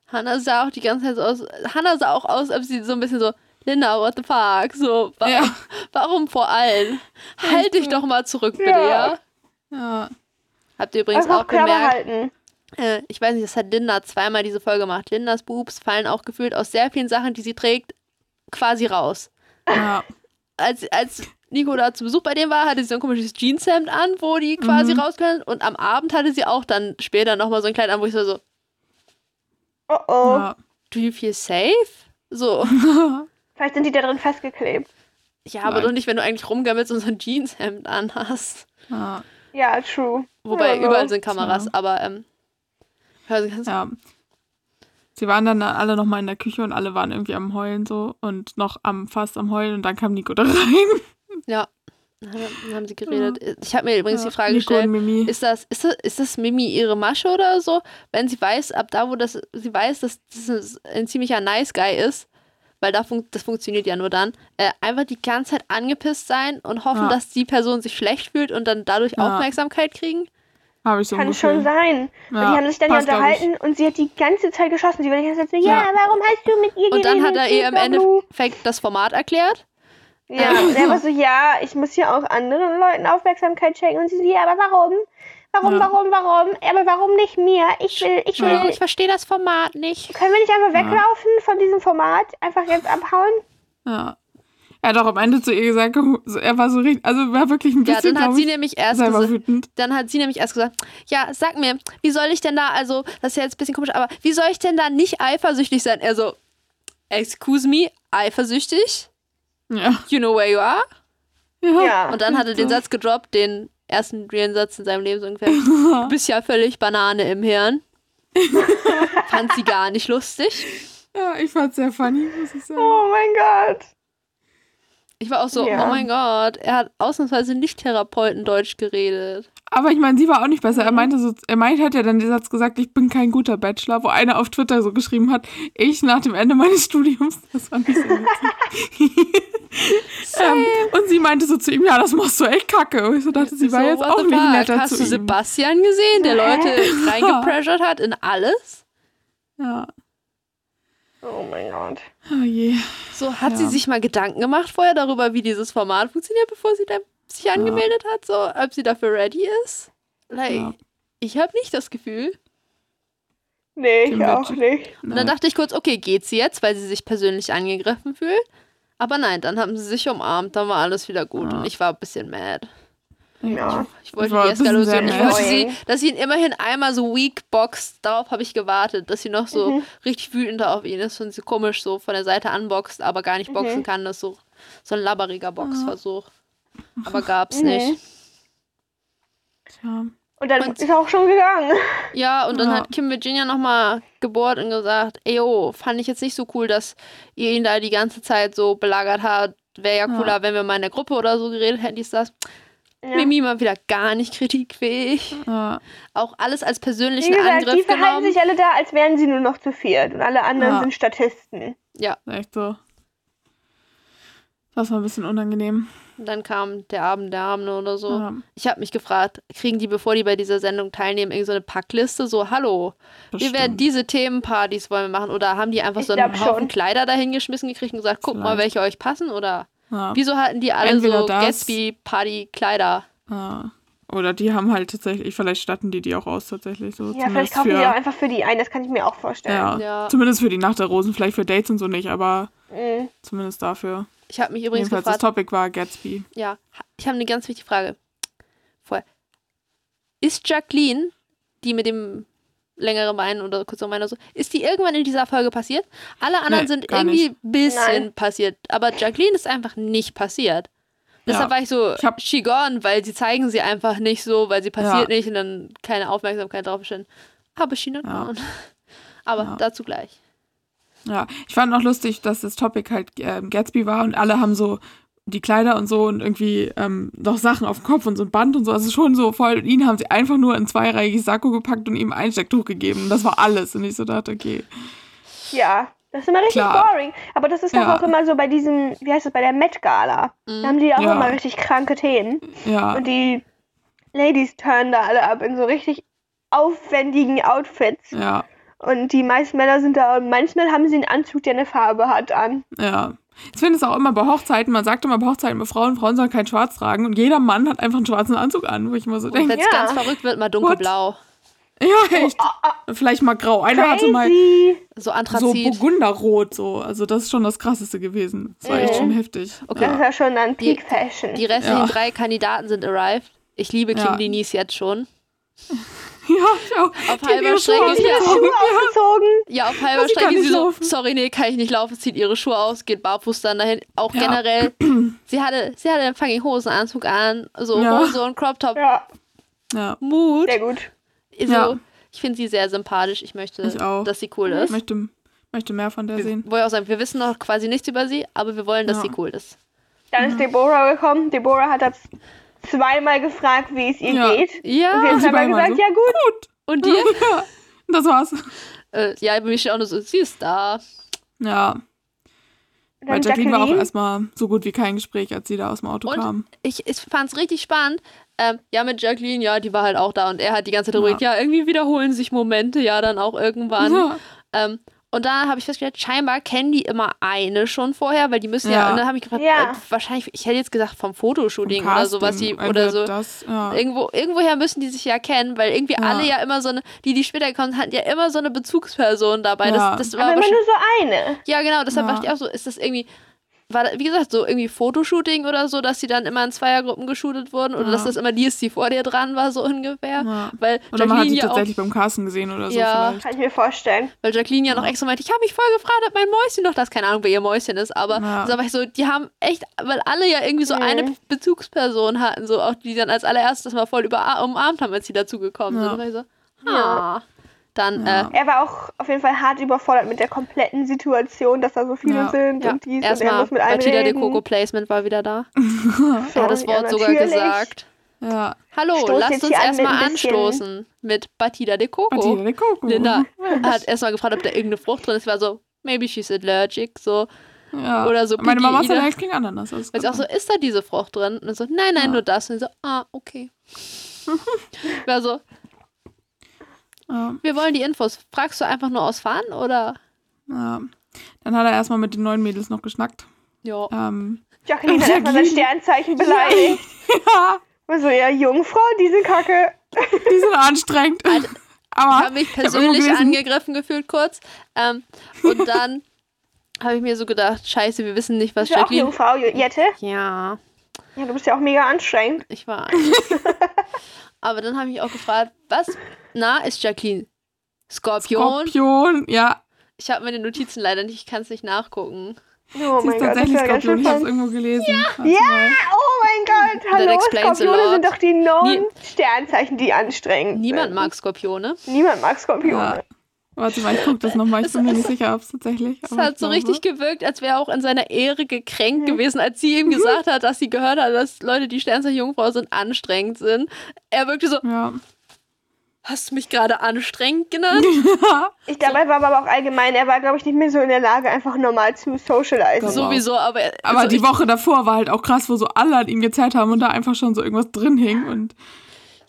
Hannah sah auch die ganze Zeit so aus. Hannah sah auch aus, als sie so ein bisschen so, Linda, what the fuck? So, wa Ja. <laughs> warum vor allen? Halt dich doch mal zurück, bitte, ja? Ja. Ja. Habt ihr übrigens Einfach auch gemerkt, äh, ich weiß nicht, das hat Linda zweimal diese Folge gemacht. Lindas Boobs fallen auch gefühlt aus sehr vielen Sachen, die sie trägt, quasi raus. Ja. Als, als Nico da zu Besuch bei dem war, hatte sie so ein komisches Jeanshemd an, wo die quasi Mhm. rauskönnen. Und am Abend hatte sie auch dann später nochmal so ein Kleid an, wo ich so, so Oh oh. Ja. do you feel safe? So, <laughs> Vielleicht sind die da drin festgeklebt. ja, aber doch nicht, wenn du eigentlich rumgammelst und so ein Jeanshemd anhast. Ja. Ja, true. Wobei Ja, überall sind Kameras, Ja. aber ähm, also ganz, ja. Sie waren dann alle noch mal in der Küche und alle waren irgendwie am Heulen so und noch am fast am Heulen und dann kam Nico da <laughs> rein. ja, dann haben sie geredet. Ich habe mir übrigens Ja, die Frage Nico gestellt. Ist das, ist, das, ist das Mimi ihre Masche oder so? Wenn sie weiß, ab da, wo das, sie weiß, dass das ein ziemlicher Nice Guy ist, weil da fun das funktioniert ja nur dann, äh, einfach die ganze Zeit angepisst sein und hoffen, Ja. dass die Person sich schlecht fühlt und dann dadurch Ja. Aufmerksamkeit kriegen? Habe ich so Kann ungefähr. schon sein. Ja, und die haben sich dann ja unterhalten und sie hat die ganze Zeit geschossen. Sie war die ganze Zeit so, ja, Ja. warum hast du mit ihr Und dann hat geredet? er ihr im. Endeffekt das Format erklärt. Ja, und er war so, ja, ich muss hier auch anderen Leuten Aufmerksamkeit schenken. Und sie so, ja, aber warum? Warum, Ja. warum, warum? Aber warum nicht mir? Ich will, ich will, Ja. Ich verstehe das Format nicht. können wir nicht einfach Ja. weglaufen von diesem Format? Einfach jetzt abhauen? Ja. Er hat auch am Ende zu ihr gesagt, so- er war so richtig, also war wirklich ein Ja, bisschen, dann hat sie ich, nämlich erst gesagt, wütend. dann hat sie nämlich erst gesagt, ja, sag mir, wie soll ich denn da, also, das ist ja jetzt ein bisschen komisch, aber wie soll ich denn da nicht eifersüchtig sein? Er so, excuse me, eifersüchtig? Ja. You know where you are? Ja. Ja. Und dann hat er den Satz gedroppt, den ersten realen Satz in seinem Leben so ungefähr. <laughs> Du bist ja völlig Banane im Hirn. <laughs> Fand sie gar nicht lustig. ja, ich fand's sehr funny, muss ich sagen. Oh mein Gott. Ich war auch so, Ja. oh mein Gott, er hat ausnahmsweise nicht Therapeutendeutsch geredet. Aber ich meine, sie war auch nicht besser. Er Mhm. meinte so, er meint, hat ja dann den Satz gesagt, ich bin kein guter Bachelor, wo einer auf Twitter so geschrieben hat, ich nach dem Ende meines Studiums. Das ich sehr witzig. <laughs> ähm, und sie meinte so zu ihm, ja, das machst du echt kacke. Und ich so dachte, sie war so, jetzt auch nicht fuck? netter Hast zu du ihm. Sebastian gesehen, der Leute <laughs> reingepressured hat in alles? Ja. Oh mein Gott. Oh je. So, hat Ja. sie sich mal Gedanken gemacht vorher darüber, wie dieses Format funktioniert, bevor sie sich angemeldet hat? So, ob sie dafür ready ist? Like, Ja. ich habe nicht das Gefühl. Nee, ich auch nicht. Und dann dachte ich kurz, okay, geht sie jetzt, weil sie sich persönlich angegriffen fühlt? Aber nein, dann haben sie sich umarmt, dann war alles wieder gut. Ja. Und ich war ein bisschen mad. Ja. Ich wollte Ich war die Eskalation. Ich wollte sie, dass sie ihn immerhin einmal so weak boxt. Darauf habe ich gewartet, dass sie noch so Mhm. richtig wütend auf ihn ist und sie komisch so von der Seite anboxt, aber gar nicht boxen Mhm. kann. Das ist so, so ein labberiger Boxversuch. Mhm. Aber gab's Mhm. nicht. Tja. Und dann Und- ist auch schon gegangen. Ja, und dann Ja. hat Kim Virginia nochmal gebohrt und gesagt, ey, yo, fand ich jetzt nicht so cool, dass ihr ihn da die ganze Zeit so belagert habt. Wäre ja Ja. cooler, wenn wir mal in der Gruppe oder so geredet hätten, dies, das. Ja. Mimi mal wieder gar nicht kritikfähig. Ja. Auch alles als Wie persönlichen gesagt, die Angriff verhalten genommen. sich alle da, als wären sie nur noch zu viert. Und alle anderen Ja. sind Statisten. Echt so. Das war ein bisschen unangenehm. Und dann kam der Abend der Abende oder so. Ja, Ich habe mich gefragt, kriegen die, bevor die bei dieser Sendung teilnehmen, irgendeine so eine Packliste? So, hallo, wir werden bestimmt. diese Themenpartys wollen wir machen. Oder haben die einfach Ich so einen Haufen schon. Kleider dahingeschmissen gekriegt und gesagt, guck mal, welche euch passen? Oder Ja. wieso hatten die alle Entweder so das- Gatsby-Party-Kleider? Ja. Oder die haben halt tatsächlich, vielleicht statten die die auch aus tatsächlich so. Ja, zumindest vielleicht kaufen für, die auch einfach für die ein, das kann ich mir auch vorstellen. ja, Ja. Zumindest für die Nacht der Rosen, vielleicht für Dates und so nicht, aber Mhm. zumindest dafür. Ich habe mich übrigens Jedenfalls das gefragt, Topic war Gatsby. ja, ich habe eine ganz wichtige Frage. Vorher. Ist Jacqueline, die mit dem längeren Bein oder kurzeren Bein oder so, ist die irgendwann in dieser Folge passiert? Alle anderen Nee, sind irgendwie ein bisschen Nein. passiert, aber Jacqueline ist einfach nicht passiert. Deshalb Ja. war ich so, Ich hab- she gone, weil sie zeigen sie einfach nicht so, weil sie passiert Ja. nicht und dann keine Aufmerksamkeit drauf stellen. Aber she not Ja. gone. <laughs> Aber Ja. dazu gleich. Ja, ich fand auch lustig, dass das Topic halt ähm, Gatsby war und alle haben so die Kleider und so und irgendwie ähm, noch Sachen auf dem Kopf und so ein Band und so. Also schon so voll. Und ihn haben sie einfach nur in zweireihiges Sakko gepackt und ihm ein Stecktuch gegeben. Und das war alles. Und ich so dachte, okay. Ja, das ist immer richtig Klar. boring. Aber das ist doch Ja. auch immer so bei diesen, wie heißt das, bei der Met-Gala. Da haben die auch Ja. immer richtig kranke Themen. Ja, Und die Ladies turnen da alle ab in so richtig aufwendigen Outfits. ja. Und die meisten Männer sind da und manchmal haben sie einen Anzug, der eine Farbe hat an. Ja. Ich finde es auch immer bei Hochzeiten, man sagt immer bei Hochzeiten bei Frauen, Frauen sollen kein Schwarz tragen und jeder Mann hat einfach einen schwarzen Anzug an, wo ich immer so Und denke, wenn es Ja. ganz verrückt wird, mal dunkelblau. ja, echt. Vielleicht mal grau. Einer hatte mal Crazy. So so Anthrazit. Burgunderrot, so. Also das ist schon das krasseste gewesen. Das war echt Mhm. schon heftig. Das Ja. ist ja schon dann Die- Peak Fashion. Die restlichen Ja. drei Kandidaten sind arrived. Ich liebe Kim Ja. Denise jetzt schon. <laughs> ja, ich auch. Auf halber ihre Schuhe Strecke ist ja ausgezogen. Schuhe ausgezogen. Ja, auf halber Strecke nicht sie so, laufen. sorry, nee, kann ich nicht laufen, zieht ihre Schuhe aus, geht barfuß dann dahin. Auch Ja. generell, <clears throat> sie hatte, sie hatte einen fucking Hosenanzug an, so Ja. Hose und Crop Top, Ja, Ja, Mut. sehr gut. So, Ja. Ich finde sie sehr sympathisch, ich möchte, Ich auch. dass sie cool ich ist. möchte, möchte mehr von der Wir, sehen. wollen auch sagen, wir wissen noch quasi nichts über sie, aber wir wollen, dass Ja. sie cool ist. Dann ist Deborah gekommen. Deborah hat das zweimal gefragt, wie es ihr Ja. geht. Und sie Ja, hat zweimal gesagt, so, ja gut. Gut. und dir? <laughs> Ja, das war's. äh, ja, bei mir steht auch nur so, sie ist da. Ja, weil dann Jacqueline war auch Jacqueline. erstmal so gut wie kein Gespräch, als sie da aus dem Auto Und kam. ich, ich fand es richtig spannend. Ähm, ja, mit Jacqueline, ja, die war halt auch da und er hat die ganze Zeit Ja. darüber, ja. irgendwie wiederholen sich Momente, ja, dann auch irgendwann. Ja. Ähm, und da habe ich festgestellt, scheinbar kennen die immer eine schon vorher, weil die müssen ja, Ja. und dann habe ich gefragt, Ja. äh, wahrscheinlich, ich hätte jetzt gesagt vom Fotoshooting Vom oder so, was die, Casting, oder so. Das, ja. Irgendwo, irgendwoher müssen die sich ja kennen, weil irgendwie Ja. alle ja immer so eine, die, die später kommen, hatten ja immer so eine Bezugsperson dabei. Ja. Das, das war Aber immer nur so eine. ja, genau, deshalb Ja. dachte ich auch so, ist das irgendwie, war wie gesagt, so irgendwie Fotoshooting oder so, dass die dann immer in Zweiergruppen geshootet wurden oder Ja. dass das immer die ist, die vor dir dran war, so ungefähr. Ja. Weil Oder man hat Jacqueline die ja auch, tatsächlich beim Casten gesehen oder so Ja. vielleicht. Kann ich mir vorstellen. weil Jacqueline ja noch extra meinte, ich habe mich voll gefragt, ob mein Mäuschen noch das, keine Ahnung, wer ihr Mäuschen ist, aber Ja. war ich so, die haben echt, weil alle ja irgendwie so Mhm. eine Bezugsperson hatten, so auch die dann als allererstes mal voll über umarmt haben, als sie dazugekommen Ja. sind. War ich so, Ja. ah. Dann, Ja. äh, Er war auch auf jeden Fall hart überfordert mit der kompletten Situation, dass da so viele Ja. sind ja, und dies und er erstmal muss mit allen Batida de. Coco Placement war wieder da. So, <laughs> Er hat das ja, Wort sogar gesagt. Ja. Hallo, Stoß lasst uns an erstmal anstoßen mit Batida de Coco. Batida de Coco. Linda hat erstmal gefragt, ob da irgendeine Frucht drin ist. War so, maybe she's allergic, so. Ja. Oder so Meine Mama ist allergisch gegen Ananas. Kann auch so, ist da diese Frucht drin? Und dann so, nein, nein, Ja. nur das. Und so, ah, okay. <laughs> War so, ja. wir wollen die Infos. Fragst du einfach nur aus Fahren oder? Ja. Dann hat er erstmal mit den neuen Mädels noch geschnackt. Ja. Ähm, Jacqueline hat erstmal sein Jacqueline. Sternzeichen beleidigt. <laughs> ja, Also, ja, Jungfrau, diese Kacke. die sind anstrengend. <laughs> Ich Aber habe mich ich hab irgendwo persönlich gelesen- angegriffen gefühlt kurz. Ähm, und dann <laughs> habe ich mir so gedacht, scheiße, wir wissen nicht, was Bist du auch Jacqueline... Jungfrau, Jette? Ja, Ja, du bist ja auch mega anstrengend. Ich weiß. Aber dann habe ich mich auch gefragt, was, na, ist Jacqueline Skorpion? Skorpion, ja. Ich habe meine Notizen leider nicht, ich kann es nicht nachgucken. Oh Sie mein ist Gott, das tatsächlich ja ganz Skorpion. Ich habe es irgendwo gelesen. Ja, mal. oh mein Gott, hallo, Skorpione sind doch die neuen Sternzeichen, die anstrengend Niemand sind. mag Skorpione. Niemand mag Skorpione. Ja. Warte mal, ich gucke das nochmal. Ich Es bin mir nicht sicher, ob es tatsächlich. Es hat so glaube. richtig gewirkt, als wäre er auch in seiner Ehre gekränkt Mhm. gewesen, als sie ihm <laughs> gesagt hat, dass sie gehört hat, dass Leute, die Sternzeichen Jungfrau sind, anstrengend sind. Er wirkte so, Ja. Hast du mich gerade anstrengend genannt? <laughs> Ich dabei war aber auch allgemein, er war, glaube ich, nicht mehr so in der Lage, einfach normal zu socialisen. So. Sowieso, aber, er- Aber die Woche davor war halt auch krass, wo so alle an ihm gezerrt haben und da einfach schon so irgendwas drin hing. Und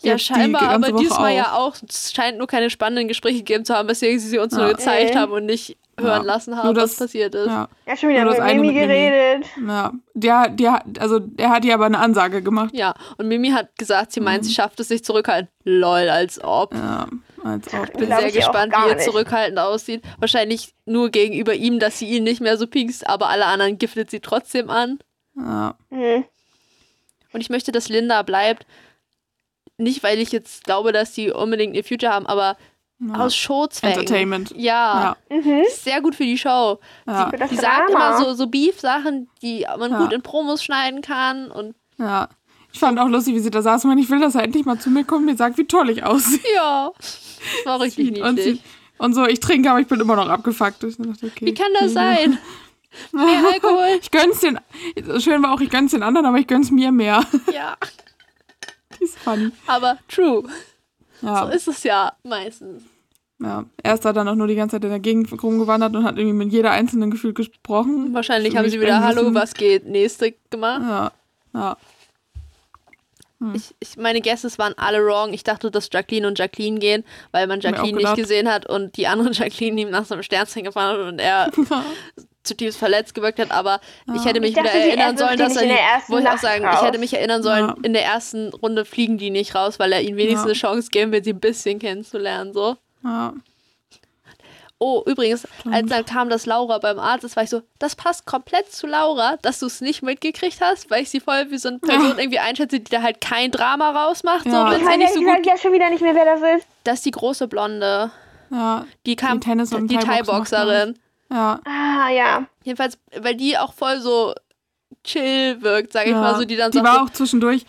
Ja, die scheinbar, ganze aber Woche diesmal ja auch. Es scheint nur keine spannenden Gespräche gegeben zu haben, weswegen sie sie uns nur Ja. gezeigt Äh. haben und nicht hören Ja. lassen Nur haben, was das- passiert ist. Ja, Er hat schon wieder Nur mit das eine Mimi mit Mimi. geredet. ja. Der, der, also der hat ihr aber eine Ansage gemacht. Ja, und Mimi hat gesagt, sie Mhm. meint, sie schafft es sich zurückhalten. Lol, als ob. Ja, als ob. Bin Glaub sehr ich auch gespannt, wie er zurückhaltend aussieht. Wahrscheinlich nur gegenüber ihm, dass sie ihn nicht mehr so pinkst, aber alle anderen giftet sie trotzdem an. Ja, Hm. Und ich möchte, dass Linda bleibt. Nicht, weil ich jetzt glaube, dass die unbedingt ihr Future haben, aber ja. aus Showzwecken. Entertainment. Ja, Ja, Mhm. ist sehr gut für die Show. ja, das Die sagt immer so, so Beef-Sachen, die man Ja. gut in Promos schneiden kann. Und ja. Ich fand auch lustig, wie sie da saß. Ich meine, ich will, dass er endlich mal zu mir kommt und mir sagt, wie toll ich aussehe. ja, das war richtig Und, niedlich. sie, und so, ich trinke, aber ich bin immer noch abgefuckt. Ich dachte, okay, Wie kann das okay. sein? Mehr <laughs> Alkohol? Ich gönn's den. Schön war auch, ich gönn's den anderen, aber ich gönn's mir mehr. Ja, Die <laughs> ist funny. aber true. Ja, So ist es ja meistens. ja. Er ist da dann auch nur die ganze Zeit in der Gegend rumgewandert und hat irgendwie mit jeder einzelnen gefühlt gesprochen. Wahrscheinlich haben sie wieder Hallo, was geht? Nächste gemacht. Ja, ja. Hm. Ich, ich, meine Guesses waren alle wrong. Ich dachte, dass Jacqueline und Jacqueline gehen, weil man Jacqueline nicht gesehen hat und die andere <laughs> Jacqueline ihm nach so einem Sternzeichen gefahren hat und er <laughs> zutiefst verletzt gewirkt hat. Aber ich hätte mich Ich dachte, wieder erinnern sollen, dass er in die, der ersten wo ich auch sagen, ich raus. hätte mich erinnern sollen, Ja. in der ersten Runde fliegen die nicht raus, weil er ihnen wenigstens Ja. eine Chance geben will, sie ein bisschen kennenzulernen. So. Ja. Oh, übrigens, als dann kam, dass Laura beim Arzt ist, war ich so, das passt komplett zu Laura, dass du es nicht mitgekriegt hast, weil ich sie voll wie so eine Person irgendwie einschätze, die da halt kein Drama rausmacht, Ja. so, Ich sie weiß nicht so gut. ja schon wieder nicht mehr, wer das ist. Das ist die große Blonde. ja. Die kam, Die Tennis- und die Thai-Boxerin. Ja. Ah, ja. Jedenfalls, weil die auch voll so chill wirkt, sag ich ja. mal, so, die dann die war so, auch zwischendurch,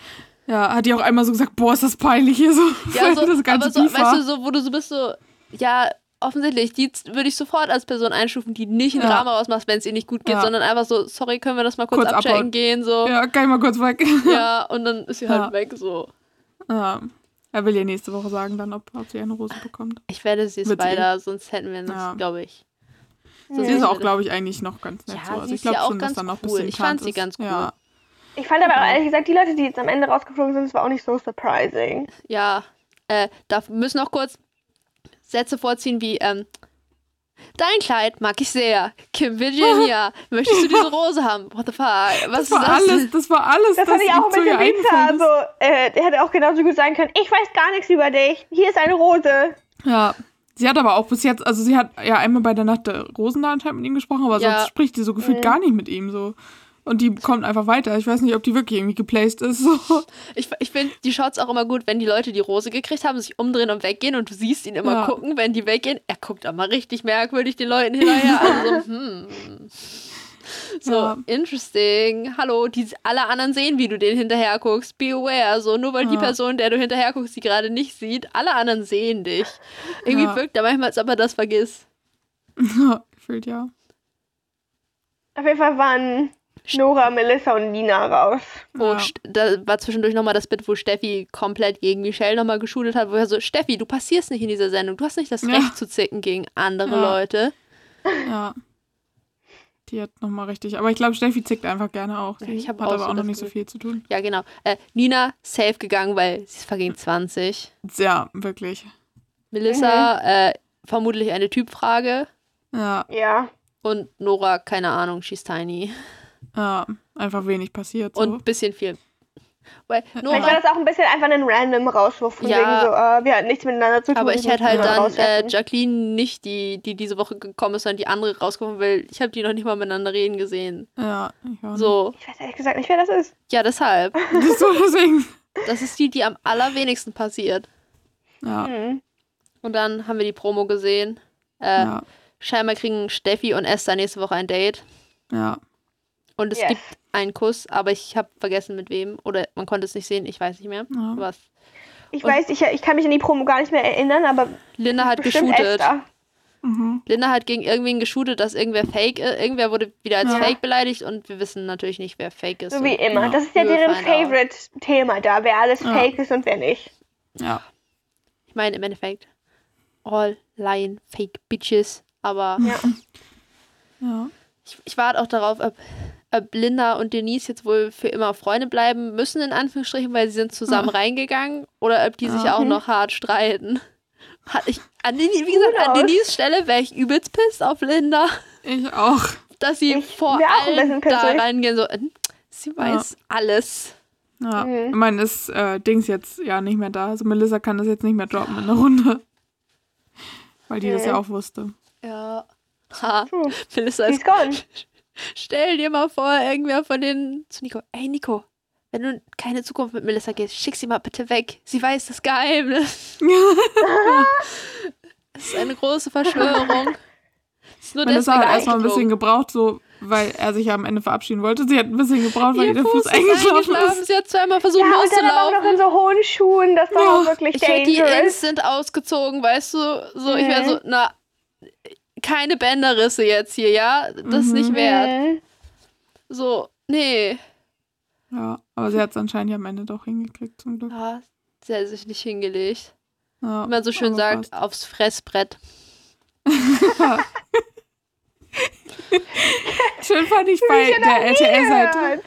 ja, hat die auch einmal so gesagt, boah, ist das peinlich hier so. ja, so, <laughs> das ganze aber so, weißt du, so, wo du so bist, so, ja, offensichtlich, die würde ich sofort als Person einstufen, die nicht ein Ja. Drama rausmacht, wenn es ihr nicht gut geht, Ja. sondern einfach so, sorry, können wir das mal kurz, Kurz abchecken abhauen. gehen, so. Ja, kann ich mal kurz weg. Ja, <laughs> und dann ist sie halt Ja. weg, so. ja. Er will ja nächste Woche sagen, dann, ob, ob sie eine Rose bekommt. Ich werde sie sie. Spider, sonst hätten wir das, Ja. glaube ich. Sie ist auch, glaube ich, eigentlich noch ganz nett Ja, so. Also sie ich ist ja glaube auch schon, dass da noch ein cool. bisschen Ich fand sie ganz cool. Ja. Ich fand aber auch ehrlich gesagt, die Leute, die jetzt am Ende rausgeflogen sind, das war auch nicht so surprising. Ja, äh, da müssen noch kurz Sätze vorziehen wie, ähm, Dein Kleid mag ich sehr. Kim Virginia, <laughs> möchtest du diese Rose haben? What the fuck? Was Das war ist das? alles, das war alles, Das fand ich auch ein bisschen ist. Also, äh, der hätte auch genauso gut sagen können, ich weiß gar nichts über dich. Hier ist eine Rose. Ja. Sie hat aber auch bis jetzt, also sie hat ja einmal bei der Nacht der Rosen da anscheinend mit ihm gesprochen, aber Ja. sonst spricht sie so gefühlt Mhm. gar nicht mit ihm so. Und die kommt einfach weiter. Ich weiß nicht, ob die wirklich irgendwie geplaced ist. So. Ich, ich finde die Shots auch immer gut, wenn die Leute die Rose gekriegt haben, sich umdrehen und weggehen und du siehst ihn immer Ja. gucken, wenn die weggehen. Er guckt aber richtig merkwürdig den Leuten hinterher. Also so, <laughs> hm. So, Ja. interesting. Hallo, die, alle anderen sehen, wie du den hinterher guckst. Be aware. So, nur weil die Ja. Person, der du hinterher guckst, die gerade nicht sieht, alle anderen sehen dich. Irgendwie Ja. wirkt er manchmal, als ob er das vergisst. gefühlt ja. Auf jeden Fall waren Nora, Melissa und Nina raus. Wo Ja. Da war zwischendurch nochmal das Bit, wo Steffi komplett gegen Michelle nochmal geschudelt hat, wo er so, Steffi, du passierst nicht in dieser Sendung. Du hast nicht das Ja. Recht zu zicken gegen andere Ja. Leute. Ja. Die hat nochmal richtig. Aber ich glaube, Steffi zickt einfach gerne auch. Ja, ich hab hat auch aber so auch noch nicht so viel zu tun. Ja, genau. Äh, Nina, safe gegangen, weil sie ist fucking 20. Ja, wirklich. Melissa, Mhm. äh, vermutlich eine Typfrage. Ja, Ja. Und Nora, keine Ahnung, she's tiny. ja. Einfach wenig passiert. So. Und ein bisschen viel. Weil Vielleicht war das auch ein bisschen einfach ein random Rauswurf, von Ja. wegen so, äh, wir hatten nichts miteinander zu tun. aber ich hätte halt dann äh. Jacqueline nicht, die, die diese Woche gekommen ist, sondern die andere rausgekommen, weil ich habe die noch nicht mal miteinander reden gesehen. ja, ich auch So, Ich weiß ehrlich gesagt nicht, wer das ist. ja, deshalb. <laughs> nicht. so deswegen. Das ist die, die am allerwenigsten passiert. Ja, Hm. Und dann haben wir die Promo gesehen. Äh, ja, Scheinbar kriegen Steffi und Esther nächste Woche ein Date. ja. Und es Yes. gibt einen Kuss, aber ich habe vergessen mit wem. Oder man konnte es nicht sehen, ich weiß nicht mehr. ja. Was? Ich Und- weiß, ich, ich kann mich an die Promo gar nicht mehr erinnern, aber Linda hat geshootet. Mhm. Linda hat gegen irgendwen geshootet, dass irgendwer fake ist. Irgendwer wurde wieder als Ja. fake beleidigt und wir wissen natürlich nicht, wer fake ist. So wie immer. Ja. Das ist ja deren. Favorite-Thema da, wer alles Ja. fake ist und wer nicht. ja. ich meine, im Endeffekt, all lying, fake bitches. Aber Ja. ja. ich, ich warte auch darauf, ob Linda und Denise jetzt wohl für immer Freunde bleiben müssen, in Anführungsstrichen, weil sie sind zusammen Ja. reingegangen. Oder ob die sich Ja. auch Mhm. noch hart streiten. Hat ich, an Denise, wie gesagt, an knows? Denises Stelle wäre ich übelst pisst auf Linda. Ich auch. Dass sie Ich vor auch allem da reingehen, so, äh, sie weiß alles. Ja. Mhm. Ich meine, ist äh, Dings jetzt ja nicht mehr da. Also Melissa kann das jetzt nicht mehr droppen in der Runde. Weil die das Mhm. ja auch wusste. Ja. Ha, True. Melissa ist gone. <laughs> Stell dir mal vor, irgendwer von denen zu Nico. Ey, Nico, wenn du keine Zukunft mit Melissa gehst, schick sie mal bitte weg. Sie weiß das Geheimnis. <laughs> Es ist eine große Verschwörung. Es ist nur Melissa hat erstmal ein bisschen gebraucht, so, weil er sich ja am Ende verabschieden wollte. Sie hat ein bisschen gebraucht, weil ihr, der Fuß ist eingeschlafen ist. Sie hat zweimal versucht Ja, und dann auch noch loszulaufen. in so hohen Schuhen. Das war Ja. auch wirklich Ich hätte die dangerous. instant ausgezogen, weißt du? So, ich wäre Mhm. so, na, keine Bänderrisse jetzt hier, ja? Das ist nicht Mhm. wert. So, nee. Ja, aber sie hat es anscheinend ja am Ende doch hingekriegt, zum Glück. Ja, sie hat sich nicht hingelegt. Ja, Wie man so schön sagt, fast. aufs Fressbrett. <laughs> Schön fand ich bei der RTL-Seite.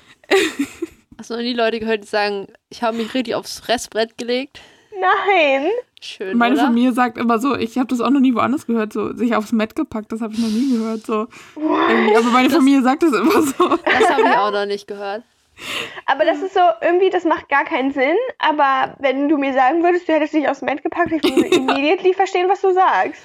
Hast <laughs> du noch nie Leute gehört, die sagen, ich habe mich richtig aufs Fressbrett gelegt? Nein. Schön, Meine oder? Familie sagt immer so, ich habe das auch noch nie woanders gehört, so sich aufs Met gepackt, das habe ich noch nie gehört. So. Irgendwie, aber meine Familie sagt das immer so. Das habe ich auch noch nicht gehört. Aber das ist so, irgendwie, das macht gar keinen Sinn. Aber wenn du mir sagen würdest, du hättest dich aufs Met gepackt, ich würde <laughs> immediately verstehen, was du sagst.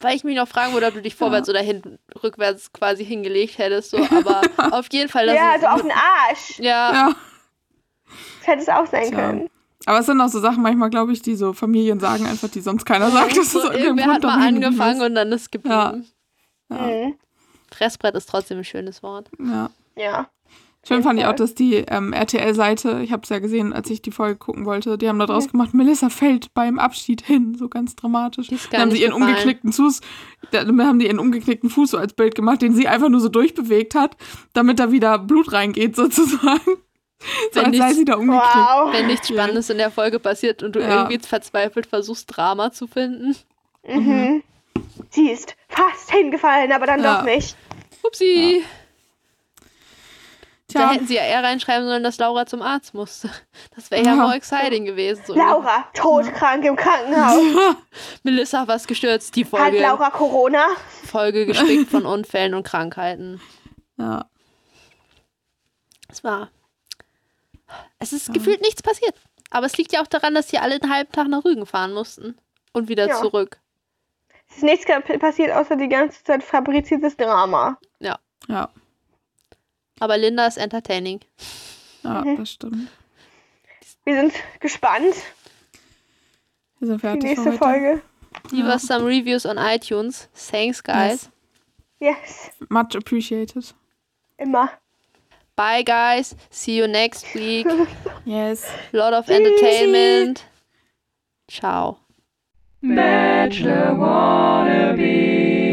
Weil ich mich noch fragen würde, ob du dich vorwärts oder hinten, rückwärts quasi hingelegt hättest. So. Aber <laughs> auf jeden Fall. Das ja, ist, so auf den Arsch. ja, Ja. Das hätte es auch sein Tja. können. Aber es sind auch so Sachen manchmal, glaube ich, die so Familien sagen einfach, die sonst keiner sagt. Das ist so, irgendein irgendwer hat Grund mal darum geblieben angefangen ist. und dann ist geblieben. Ja. Mhm. Fressbrett ist trotzdem ein schönes Wort. Ja. Ja. Schön fand ich auch, dass die ähm, RTL-Seite, ich habe es ja gesehen, als ich die Folge gucken wollte, die haben da draus gemacht, Melissa fällt beim Abschied hin, so ganz dramatisch. Die ist Dann haben sie ihren gefallen. umgeknickten Fuß, dann haben die ihren umgeknickten Fuß so als Bild gemacht, den sie einfach nur so durchbewegt hat, damit da wieder Blut reingeht <laughs> sozusagen. So Wenn nichts- da. Wow. Wenn nichts Spannendes in der Folge passiert und du Ja. irgendwie verzweifelt versuchst, Drama zu finden. Mhm. Sie ist fast hingefallen, aber dann Ja. doch nicht. Upsi. Da Tja, hätten sie ja eher reinschreiben sollen, dass Laura zum Arzt musste. Das wäre ja Ja. more exciting gewesen. So, Laura, todkrank im Krankenhaus. <laughs> Melissa, was gestürzt? Die Hat Folge, Laura Corona? Folge gespickt von Unfällen und Krankheiten. ja. Es war. Es ist gefühlt nichts passiert. Aber es liegt ja auch daran, dass sie alle einen halben Tag nach Rügen fahren mussten. Und wieder Ja. zurück. Es ist nichts passiert, außer die ganze Zeit fabriziertes Drama. ja, Aber Linda ist entertaining. ja, Mhm. das stimmt. Wir sind gespannt. Wir sind Die fertig nächste für heute. Folge. Leave Ja. us some reviews on iTunes. Thanks, guys. Yes. Yes. Much appreciated. Immer. Bye, guys. See you next <laughs> week. Yes. Lot of entertainment. Ciao. Bachelor wannabe.